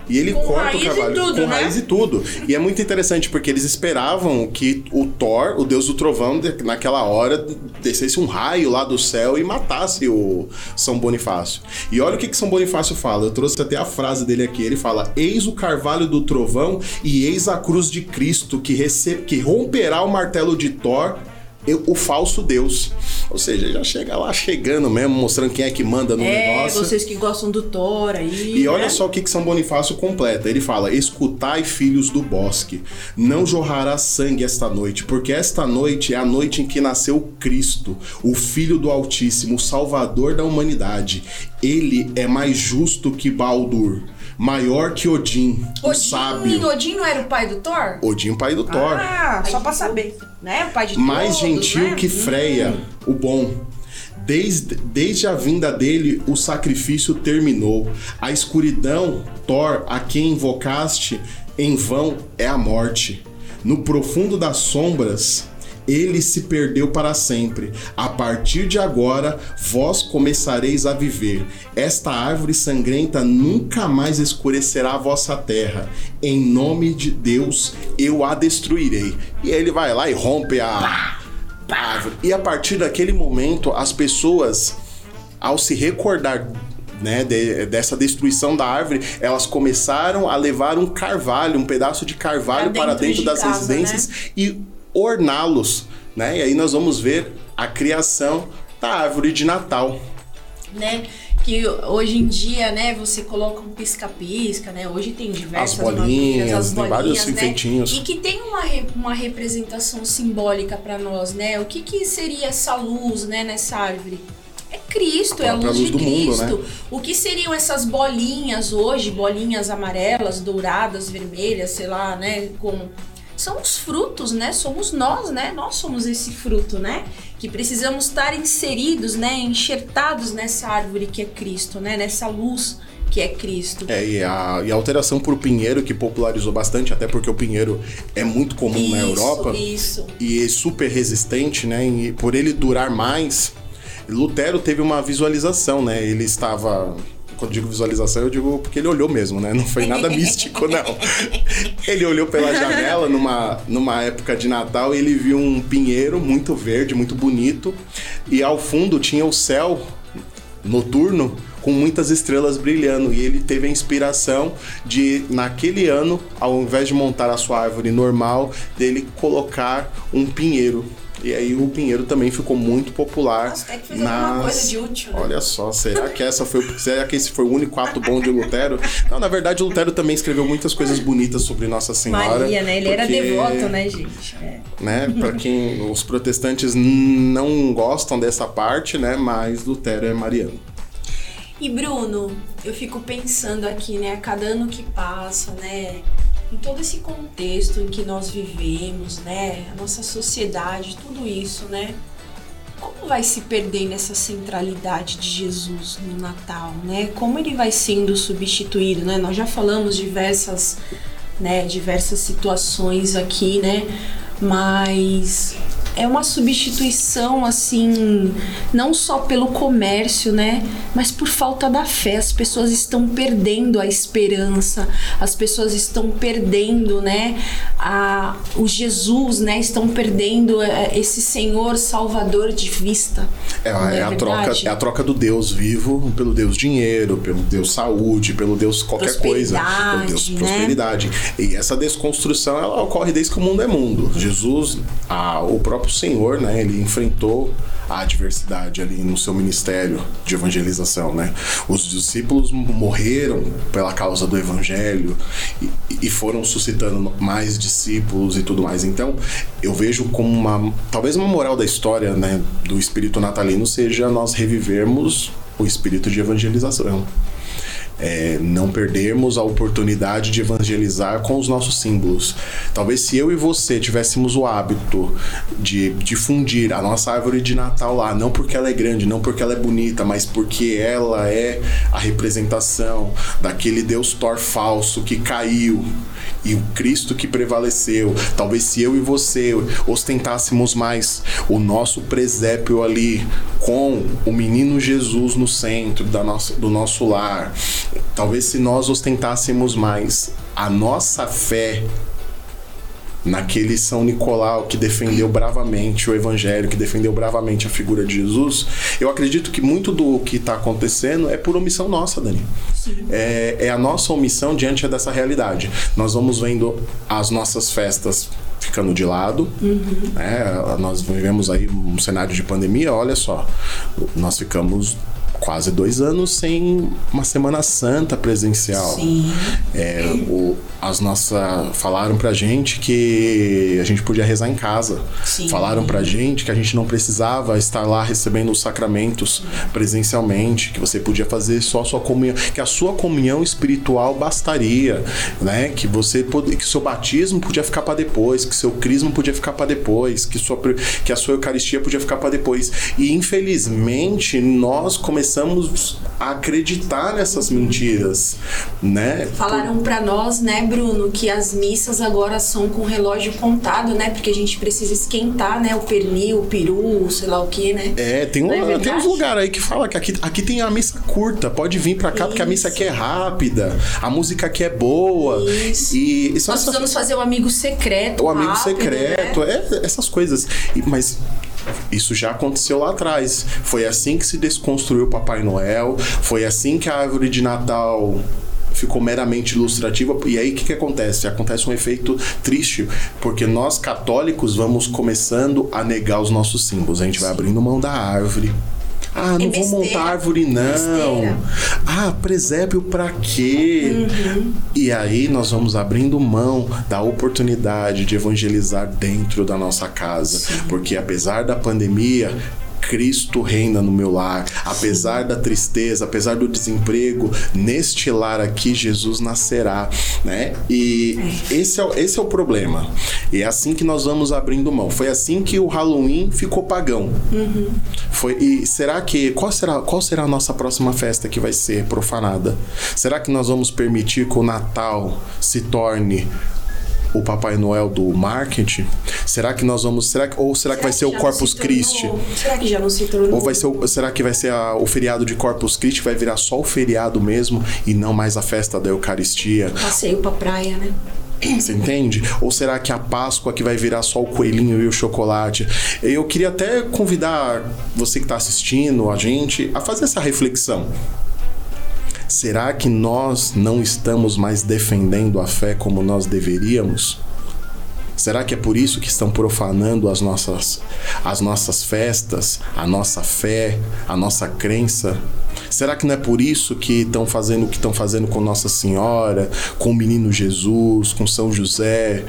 E ele Com corta o carvalho tudo, com né? raiz e tudo. E é muito interessante porque eles esperavam que o Thor, o deus do trovão, naquela hora descesse um raio lá do céu e matasse o São Bonifácio. E olha o que, que São Bonifácio fala. Eu trouxe até a frase dele aqui. Ele fala: Eis o carvalho do trovão e eis a cruz de Cristo que, rece- que romperá o martelo de Thor. E O falso Deus. Ou seja, já chega lá chegando mesmo, mostrando quem é que manda no É, negócio. vocês que gostam do Thor aí. E olha né? só o que, que São Bonifácio completa. Ele fala: Escutai, filhos do bosque, não jorrará sangue esta noite, porque esta noite é a noite em que nasceu Cristo, o Filho do Altíssimo, o Salvador da humanidade. Ele é mais justo que Baldur, maior que Odin, o Odin, sábio. Odin não era o pai do Thor? Odin, pai do Thor. Ah, só pra saber. Né? O pai de mais todos, gentil né? que Freia, o bom. Desde, desde a vinda dele, o sacrifício terminou. A escuridão, Thor, a quem invocaste em vão, é a morte. No profundo das sombras, ele se perdeu para sempre. A partir de agora, vós começareis a viver. Esta árvore sangrenta nunca mais escurecerá a vossa terra. Em nome de Deus, eu a destruirei. E aí ele vai lá e rompe a árvore. E a partir daquele momento, as pessoas, ao se recordar né, de, dessa destruição da árvore, elas começaram a levar um carvalho, um pedaço de carvalho dentro para dentro de das casa, residências né? e orná-los. Né? E aí nós vamos ver a criação da árvore de Natal. Né? que hoje em dia, né, você coloca um pisca-pisca, né? Hoje tem diversas as bolinhas, as bolinhas, vários né? enfeitinhos. E que tem uma, uma representação simbólica para nós, né? O que, que seria essa luz, né, nessa árvore? É Cristo, é a luz, luz de Cristo. Mundo, né? O que seriam essas bolinhas hoje, bolinhas amarelas, douradas, vermelhas, sei lá, né, como são os frutos, né? Somos nós, né? Nós somos esse fruto, né? Que precisamos estar inseridos, né? Enxertados nessa árvore que é Cristo, né? Nessa luz que é Cristo. É, e a, e a alteração por pinheiro que popularizou bastante, até porque o pinheiro é muito comum isso, na Europa. Isso. E é super resistente, né? E por ele durar mais, Lutero teve uma visualização, né? Ele estava quando digo visualização, eu digo porque ele olhou mesmo, né? Não foi nada *laughs* místico, não. Ele olhou pela janela numa, numa época de Natal e ele viu um pinheiro muito verde, muito bonito. E ao fundo tinha o céu noturno com muitas estrelas brilhando. E ele teve a inspiração de, naquele ano, ao invés de montar a sua árvore normal, dele colocar um pinheiro. E aí o Pinheiro também ficou muito popular. Que fazer nas... alguma coisa de útil. Né? Olha só, será que essa foi será que esse foi o único ato bom de Lutero? Não, na verdade o Lutero também escreveu muitas coisas bonitas sobre Nossa Senhora. Maria, né? Ele porque, era devoto, né, gente? É. Né? Para quem os protestantes não gostam dessa parte, né? Mas Lutero é mariano. E Bruno, eu fico pensando aqui, né? A cada ano que passa, né? Em todo esse contexto em que nós vivemos, né, a nossa sociedade, tudo isso, né, como vai se perdendo essa centralidade de Jesus no Natal, né? Como ele vai sendo substituído, né? Nós já falamos diversas, né, diversas situações aqui, né? Mas é uma substituição assim, não só pelo comércio, né, mas por falta da fé. As pessoas estão perdendo a esperança, as pessoas estão perdendo, né, a, o Jesus, né, estão perdendo é, esse Senhor Salvador de vista. É, é, é a troca, é a troca do Deus vivo pelo Deus dinheiro, pelo Deus saúde, pelo Deus qualquer coisa, pelo Deus né? prosperidade. E essa desconstrução ela ocorre desde que o mundo é mundo. Jesus, a, o próprio próprio Senhor, né, ele enfrentou a adversidade ali no seu ministério de evangelização, né? Os discípulos morreram pela causa do evangelho e, e, foram suscitando mais discípulos e tudo mais. Então, eu vejo como uma talvez uma moral da história, né, do espírito natalino seja nós revivermos o espírito de evangelização é, não perdermos a oportunidade de evangelizar com os nossos símbolos. Talvez se eu e você tivéssemos o hábito de difundir a nossa árvore de Natal lá, não porque ela é grande, não porque ela é bonita, mas porque ela é a representação daquele Deus Thor falso que caiu e o Cristo que prevaleceu. Talvez se eu e você ostentássemos mais o nosso presépio ali com o menino Jesus no centro da nossa, do nosso lar, talvez se nós ostentássemos mais a nossa fé naquele São Nicolau que defendeu bravamente o Evangelho, que defendeu bravamente a figura de Jesus, eu acredito que muito do que está acontecendo é por omissão nossa, Dani. É, é a nossa omissão diante dessa realidade. Nós vamos vendo as nossas festas ficando de lado. Uhum. Né? Nós vivemos aí um cenário de pandemia, olha só, nós ficamos quase dois anos sem uma Semana Santa presencial. Sim. É, o, as nossas falaram pra gente que a gente podia rezar em casa. Sim. Falaram pra gente que a gente não precisava estar lá recebendo os sacramentos presencialmente, que você podia fazer só a sua comunhão, que a sua comunhão espiritual bastaria, né? Que você que seu batismo podia ficar para depois, que seu crisma podia ficar para depois, que sua que a sua eucaristia podia ficar para depois. E infelizmente nós começamos começamos a acreditar nessas mentiras, né? Falaram para nós, né, Bruno, que as missas agora são com relógio contado, né? Porque a gente precisa esquentar, né, o pernil, o peru, sei lá o que, né? É, tem, um, é tem uns lugares aí que fala que aqui, aqui tem a missa curta, pode vir para cá Isso. porque a missa aqui é rápida, a música aqui é boa. Isso. E, e Nós precisamos fazer o um amigo secreto. O amigo rápido, secreto, né? é, essas coisas. Mas isso já aconteceu lá atrás. Foi assim que se desconstruiu o Papai Noel, foi assim que a árvore de Natal ficou meramente ilustrativa. E aí o que, que acontece? Acontece um efeito triste, porque nós católicos vamos começando a negar os nossos símbolos. A gente vai abrindo mão da árvore. Ah, não é vou montar árvore, não. Besteira. Ah, presépio pra quê? Uhum. E aí nós vamos abrindo mão da oportunidade de evangelizar dentro da nossa casa. Sim. Porque apesar da pandemia, Cristo reina no meu lar. Apesar da tristeza, apesar do desemprego, neste lar aqui Jesus nascerá, né? E esse é, esse é o problema. E é assim que nós vamos abrindo mão. Foi assim que o Halloween ficou pagão. Uhum. Foi, e será que qual será qual será a nossa próxima festa que vai ser profanada? Será que nós vamos permitir que o Natal se torne o Papai Noel do marketing? Será que nós vamos. Será que, ou será, será que vai ser o Corpus Christi? Será que já não se tornou? Ou vai ser o, será que vai ser a, o feriado de Corpus Christi? Vai virar só o feriado mesmo e não mais a festa da Eucaristia? Passeio pra praia, né? Você entende? Ou será que a Páscoa que vai virar só o coelhinho e o chocolate? Eu queria até convidar você que está assistindo a gente a fazer essa reflexão. Será que nós não estamos mais defendendo a fé como nós deveríamos? Será que é por isso que estão profanando as nossas, as nossas festas, a nossa fé, a nossa crença? Será que não é por isso que estão fazendo o que estão fazendo com Nossa Senhora, com o menino Jesus, com São José,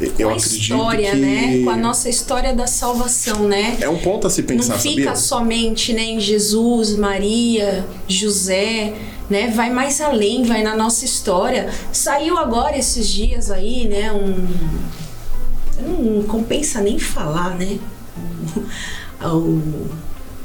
eu com a história, que... né? Com a nossa história da salvação, né? É um ponto a se pensar, Não fica sabia? somente né, em Jesus, Maria, José, né? Vai mais além, vai na nossa história. Saiu agora esses dias aí, né? Um... Não compensa nem falar, né? *laughs* O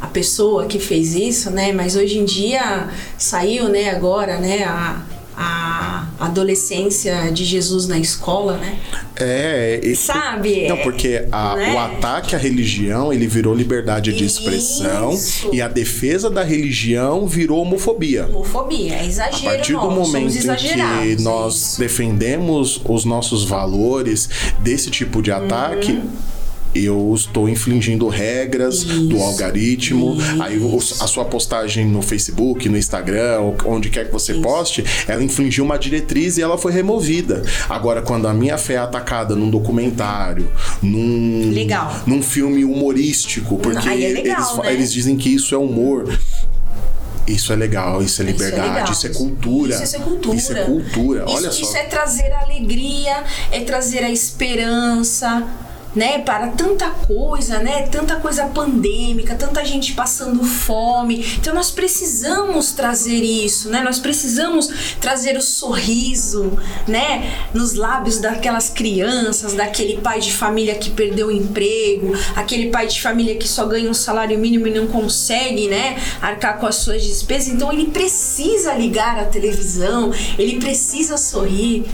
a pessoa que fez isso, né? Mas hoje em dia saiu, né? Agora, né? A, a adolescência de Jesus na escola, né? É, esse, sabe? Não, porque a, né? o ataque à religião ele virou liberdade de expressão Isso. e a defesa da religião virou homofobia. Homofobia, é exagero. A partir do momento em que nós defendemos os nossos valores desse tipo de ataque. Uhum eu estou infringindo regras Isso. do algoritmo. Isso. Aí a sua postagem no Facebook, no Instagram, onde quer que você Isso. poste, ela infringiu uma diretriz e ela foi removida. Agora, quando a minha fé é atacada num documentário, num, legal. num filme humorístico, porque é legal, eles, né? eles dizem que isso é humor. Isso é legal, isso é liberdade, isso é, isso é cultura. Isso, isso, é cultura. Isso é cultura. Isso, Olha só. Isso é trazer alegria, é trazer a esperança né, para tanta coisa, né, tanta coisa pandêmica, tanta gente passando fome. Então nós precisamos trazer isso, né? Nós precisamos trazer o sorriso, né, nos lábios daquelas crianças, daquele pai de família que perdeu o emprego, aquele pai de família que só ganha um salário mínimo e não consegue, né, arcar com as suas despesas. Então ele precisa ligar a televisão, ele precisa sorrir.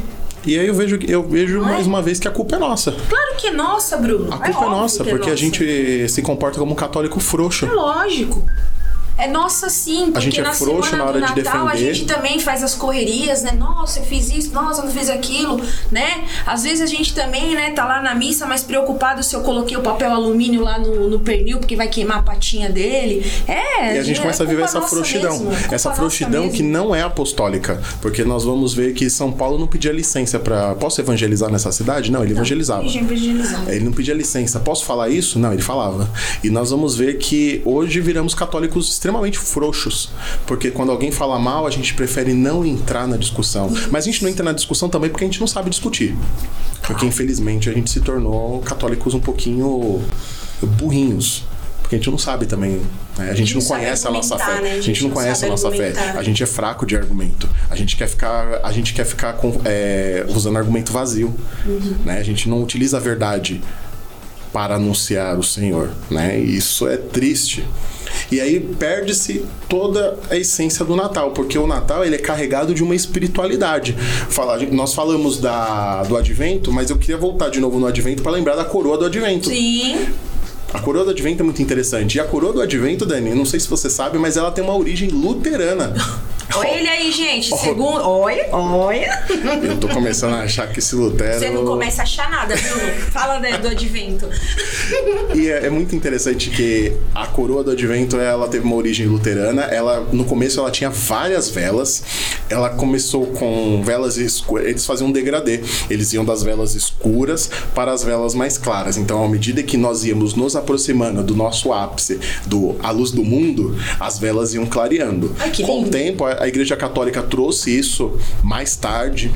E aí eu vejo, eu vejo mais uma vez que a culpa é nossa. Claro que é nossa, Bruno. A culpa é, é nossa, é porque nossa. a gente se comporta como um católico frouxo. É lógico. É nossa sim, porque a gente é na frouxo semana na hora do de Natal defender. a gente também faz as correrias, né? Nossa, eu fiz isso, nossa, eu não fiz aquilo, né? Às vezes a gente também, né, tá lá na missa, mas preocupado se eu coloquei o papel alumínio lá no, no pernil, porque vai queimar a patinha dele. É, E a gente é começa a viver essa frouxidão. Mesmo, essa frouxidão que não é apostólica. Porque nós vamos ver que São Paulo não pedia licença para Posso evangelizar nessa cidade? Não, ele não, evangelizava. Ele não pedia licença. Posso falar isso? Não, ele falava. E nós vamos ver que hoje viramos católicos extremamente frouxos porque quando alguém fala mal, a gente prefere não entrar na discussão. Mas a gente não entra na discussão também porque a gente não sabe discutir. Porque infelizmente a gente se tornou católicos um pouquinho burrinhos. Porque a gente não sabe também. Né? A gente não, não conhece a nossa fé. Né? A, gente a gente não, não conhece a nossa fé. A gente é fraco de argumento. A gente quer ficar, a gente quer ficar com, é, usando argumento vazio. Uhum. Né? A gente não utiliza a verdade para anunciar o Senhor. Né? E isso é triste. E aí perde-se toda a essência do Natal, porque o Natal ele é carregado de uma espiritualidade. Falar, nós falamos da, do Advento, mas eu queria voltar de novo no Advento para lembrar da coroa do Advento. Sim. A coroa do Advento é muito interessante. E a coroa do Advento, Dani, não sei se você sabe, mas ela tem uma origem luterana. *laughs* Olha ele aí, gente. Segundo. Olha, olha. Eu tô começando a achar que esse Lutero. Você não começa a achar nada, Bruno. Fala né, do advento. E é, é, muito interessante que a coroa do advento ela teve uma origem luterana. Ela no começo ela tinha várias velas. Ela começou com velas escuras. Eles faziam um degradê. Eles iam das velas escuras para as velas mais claras. Então, à medida que nós íamos nos aproximando do nosso ápice, do a luz do mundo, as velas iam clareando. Ai, com o tempo, a Igreja Católica trouxe isso mais tarde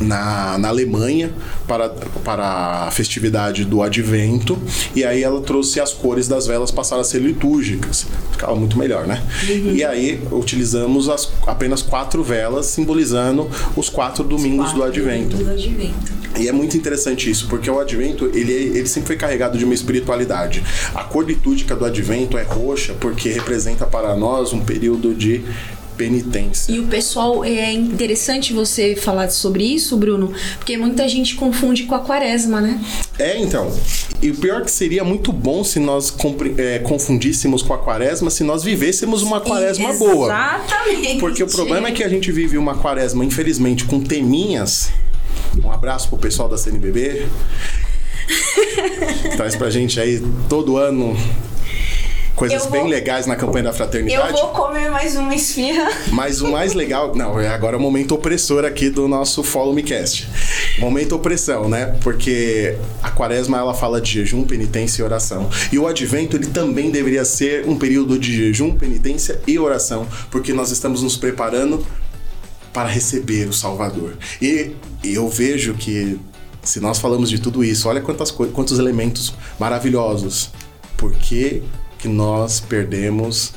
na, na Alemanha para, para a festividade do Advento. E aí ela trouxe as cores das velas passaram a ser litúrgicas. Ficava muito melhor né? Uhum. e aí utilizamos as, apenas quatro velas simbolizando os quatro domingos quatro do, Advento. do Advento. E é muito interessante isso porque o Advento ele, ele sempre foi carregado de uma espiritualidade. A cor litúrgica do Advento é roxa porque representa para nós um período de penitência. E o pessoal, é interessante você falar sobre isso, Bruno, porque muita gente confunde com a quaresma, né? É, então. E o pior que seria muito bom se nós é, confundíssemos com a quaresma, se nós vivêssemos uma quaresma boa. Exatamente. Porque o problema é que a gente vive uma quaresma, infelizmente, com teminhas. Um abraço pro pessoal da CNBB. *laughs* Traz pra gente aí todo ano coisas vou, bem legais na campanha da fraternidade. Eu vou comer mais uma esfirra. Mas o mais legal, não, é agora é o momento opressor aqui do nosso Follow Me Cast. Momento opressão, né? Porque a quaresma ela fala de jejum, penitência e oração. E o advento ele também deveria ser um período de jejum, penitência e oração, porque nós estamos nos preparando para receber o Salvador. E eu vejo que se nós falamos de tudo isso, olha quantas quantos elementos maravilhosos. Porque que nós perdemos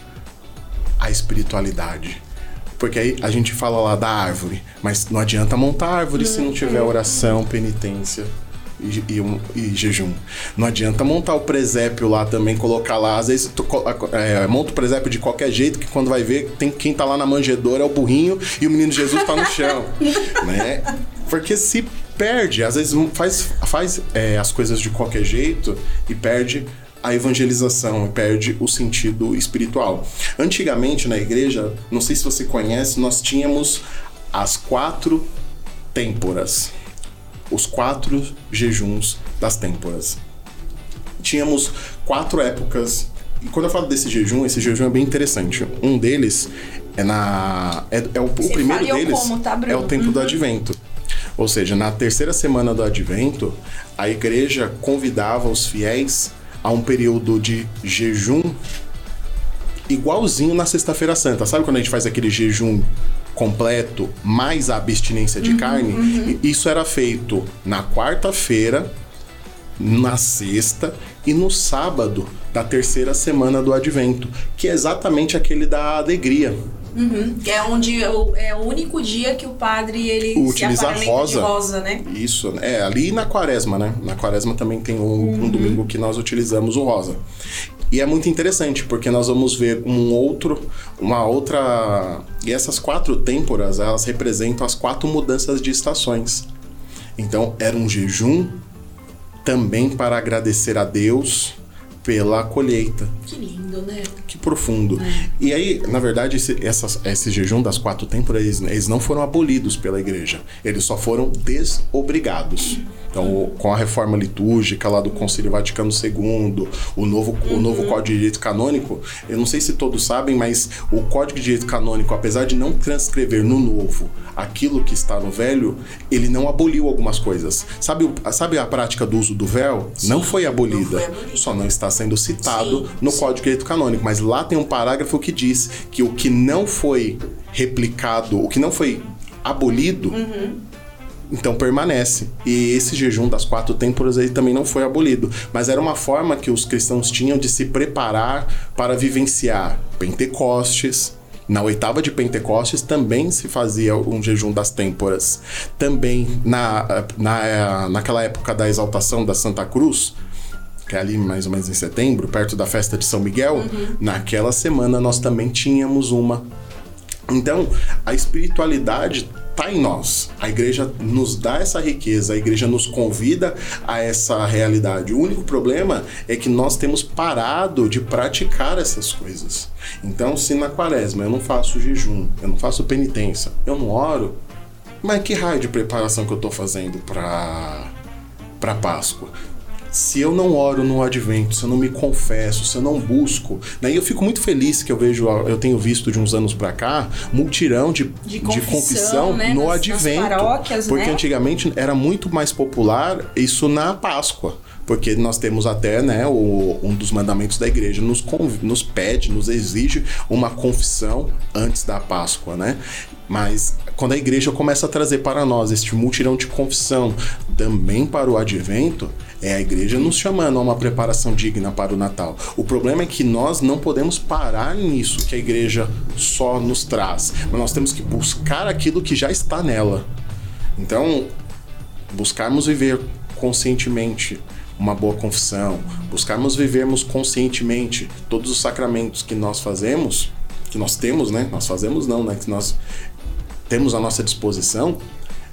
a espiritualidade. Porque aí a gente fala lá da árvore, mas não adianta montar árvore se não tiver oração, penitência e, e, e, jejum. Não adianta montar o presépio lá também, colocar lá. Às vezes tu, é, monta o presépio de qualquer jeito, que quando vai ver, tem quem tá lá na manjedoura é o burrinho e o menino Jesus tá no chão. *laughs* né? Porque se perde, às vezes faz, faz é, as coisas de qualquer jeito e perde a evangelização e perde o sentido espiritual. Antigamente na igreja, não sei se você conhece, nós tínhamos as quatro têmporas, os quatro jejuns das têmporas. Tínhamos quatro épocas. E quando eu falo desse jejum, esse jejum é bem interessante. Um deles é na é, é o, o primeiro deles como, tá, é o tempo uhum. do Advento. Ou seja, na terceira semana do Advento, a igreja convidava os fiéis a um período de jejum igualzinho na Sexta-feira Santa. Sabe quando a gente faz aquele jejum completo mais a abstinência de uhum, carne? Uhum. Isso era feito na quarta-feira, na sexta e no sábado da terceira semana do advento, que é exatamente aquele da alegria. Uhum. É onde é o único dia que o padre ele utiliza se rosa. rosa, né? Isso, é ali na quaresma, né? Na quaresma também tem um, uhum. um domingo que nós utilizamos o rosa. E é muito interessante, porque nós vamos ver um outro, uma outra. E essas quatro têmporas, elas representam as quatro mudanças de estações. Então, era um jejum também para agradecer a Deus pela colheita. Que lindo, né? Que profundo. É. E aí, na verdade, esse, essas, esse jejum das quatro temporadas, eles, não foram abolidos pela igreja. Eles só foram desobrigados. Então, com a reforma litúrgica lá do Concílio Vaticano II, o novo, uhum. o novo Código de Direito Canônico, eu não sei se todos sabem, mas o Código de Direito Canônico, apesar de não transcrever no novo aquilo que está no velho, ele não aboliu algumas coisas. Sabe, sabe a prática do uso do véu? Sim, não foi abolida. Não foi abolida. Só não está sendo citado sim, no sim. Código de Direito Canônico. Mas lá tem um parágrafo que diz que o que não foi replicado, o que não foi abolido, uhum então permanece. E esse jejum das quatro têmporas aí também não foi abolido, mas era uma forma que os cristãos tinham de se preparar para vivenciar Pentecostes. Na oitava de Pentecostes também se fazia um jejum das têmporas. Também na, na, naquela época da exaltação da Santa Cruz, que é ali mais ou menos em setembro, perto da festa de São Miguel, naquela semana nós também tínhamos uma. Então, a espiritualidade está em nós. A igreja nos dá essa riqueza, a igreja nos convida a essa realidade. O único problema é que nós temos parado de praticar essas coisas. Então, se na quaresma eu não faço jejum, eu não faço penitência, eu não oro, mas que raio de preparação que eu estou fazendo para para Páscoa? Se eu não oro no advento, se eu não me confesso, se eu não busco, daí eu fico muito feliz que eu vejo, eu tenho visto de uns anos para cá, multirão de, de confissão, de confissão né? no nas, advento. Nas paróquias, porque né? antigamente era muito mais popular isso na Páscoa porque nós temos até, né, o, um dos mandamentos da igreja nos, nos pede, nos exige uma confissão antes da Páscoa, né? Mas quando a igreja começa a trazer para nós este multirão de confissão também para o advento, é a igreja nos chamando a uma preparação digna para o Natal. O problema é que nós não podemos parar nisso que a igreja só nos traz, mas nós temos que buscar aquilo que já está nela. Então, buscarmos viver conscientemente uma boa confissão, buscarmos vivermos conscientemente todos os sacramentos que nós fazemos, que nós temos, né? Nós fazemos não, né? Que nós temos à nossa disposição,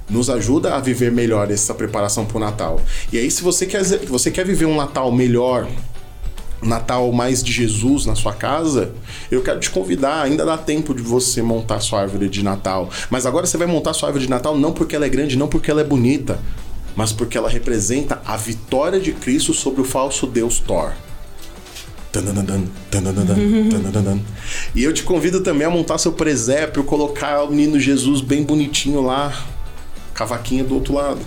nos ajuda a viver melhor essa preparação para o Natal. E aí, se você quer, você quer viver um Natal melhor, um Natal mais de Jesus na sua casa, eu quero te convidar. Ainda dá tempo de você montar sua árvore de Natal. Mas agora você vai montar sua árvore de Natal não porque ela é grande, não porque ela é bonita, mas porque ela representa a vitória de Cristo sobre o falso Deus Thor. E eu te convido também a montar seu presépio, colocar o menino Jesus bem bonitinho lá, cavaquinha do outro lado.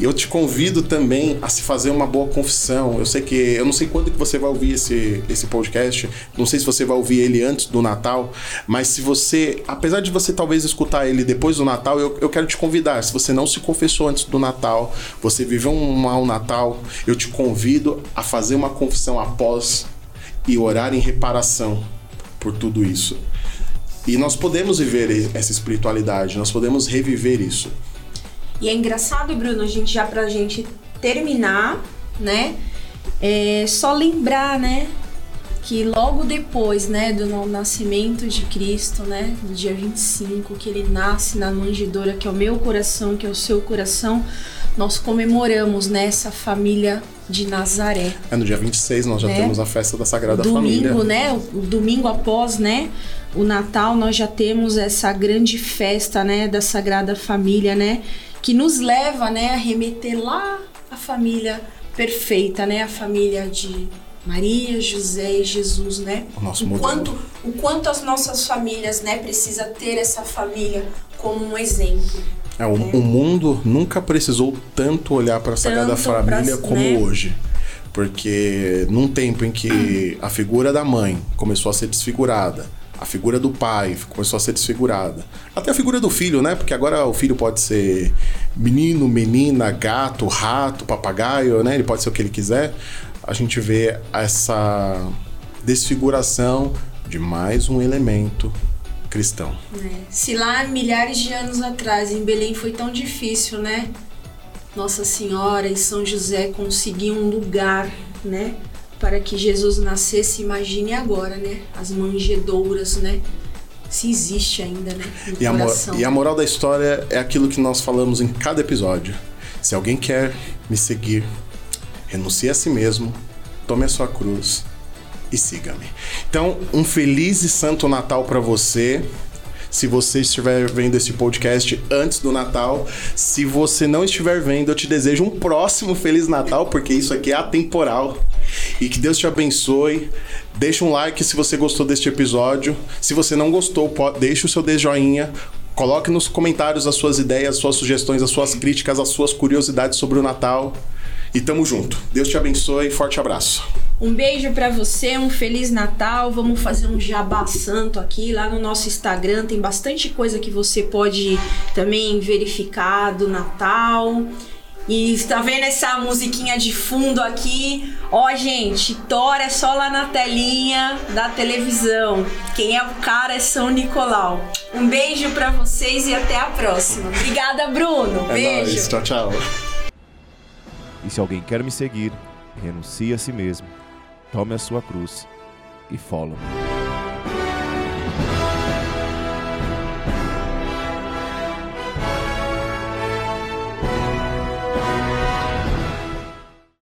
Eu te convido também a se fazer uma boa confissão. Eu sei que. Eu não sei quando que você vai ouvir esse, esse podcast. Não sei se você vai ouvir ele antes do Natal. Mas se você. Apesar de você talvez escutar ele depois do Natal, eu, eu quero te convidar. Se você não se confessou antes do Natal, você viveu um mau Natal, eu te convido a fazer uma confissão após e orar em reparação por tudo isso. E nós podemos viver essa espiritualidade, nós podemos reviver isso. E é engraçado, Bruno, a gente já pra gente terminar, né? É só lembrar, né? Que logo depois, né, do nascimento de Cristo, né, no dia 25, que ele nasce na manjedoura, que é o meu coração, que é o seu coração, nós comemoramos nessa família de Nazaré. É, no dia 26 nós já né? temos a festa da Sagrada domingo, Família. Domingo, né? O domingo após, né? O Natal, nós já temos essa grande festa, né? Da Sagrada Família, né? que nos leva né, a remeter lá a família perfeita, né? A família de Maria, José e Jesus, né? O nosso o quanto, o quanto as nossas famílias, né, precisa ter essa família como um exemplo. É, o, né? o mundo nunca precisou tanto olhar para a Sagrada Família pra, como né? hoje. Porque num tempo em que a figura da mãe começou a ser desfigurada, a figura do pai começou a ser desfigurada. Até a figura do filho, né? Porque agora o filho pode ser menino, menina, gato, rato, papagaio, né? Ele pode ser o que ele quiser. A gente vê essa desfiguração de mais um elemento cristão. É. Se lá milhares de anos atrás em Belém foi tão difícil, né? Nossa Senhora e São José conseguiam um lugar, né? para que Jesus nascesse, imagine agora, né? As manjedouras, né? Se existe ainda, né? E a, e a moral da história é aquilo que nós falamos em cada episódio. Se alguém quer me seguir, renuncie a si mesmo, tome a sua cruz e siga-me. Então, um feliz e santo Natal para você se você estiver vendo esse podcast antes do Natal. Se você não estiver vendo, eu te desejo um próximo Feliz Natal, porque isso aqui é atemporal. E que Deus te abençoe. Deixa um like se você gostou deste episódio. Se você não gostou, deixa o seu de joinha. Coloque nos comentários as suas ideias, as suas sugestões, as suas críticas, as suas curiosidades sobre o Natal. E tamo junto. Deus te abençoe. Forte abraço. Um beijo para você, um feliz Natal. Vamos fazer um jabá santo aqui lá no nosso Instagram. Tem bastante coisa que você pode também verificar do Natal. E está vendo essa musiquinha de fundo aqui? Ó, gente, Thor é só lá na telinha da televisão. Quem é o cara é São Nicolau. Um beijo para vocês e até a próxima. Obrigada, Bruno. É beijo. Nóis. Tchau, tchau. E se alguém quer me seguir, renuncie a si mesmo, tome a sua cruz e follow-me.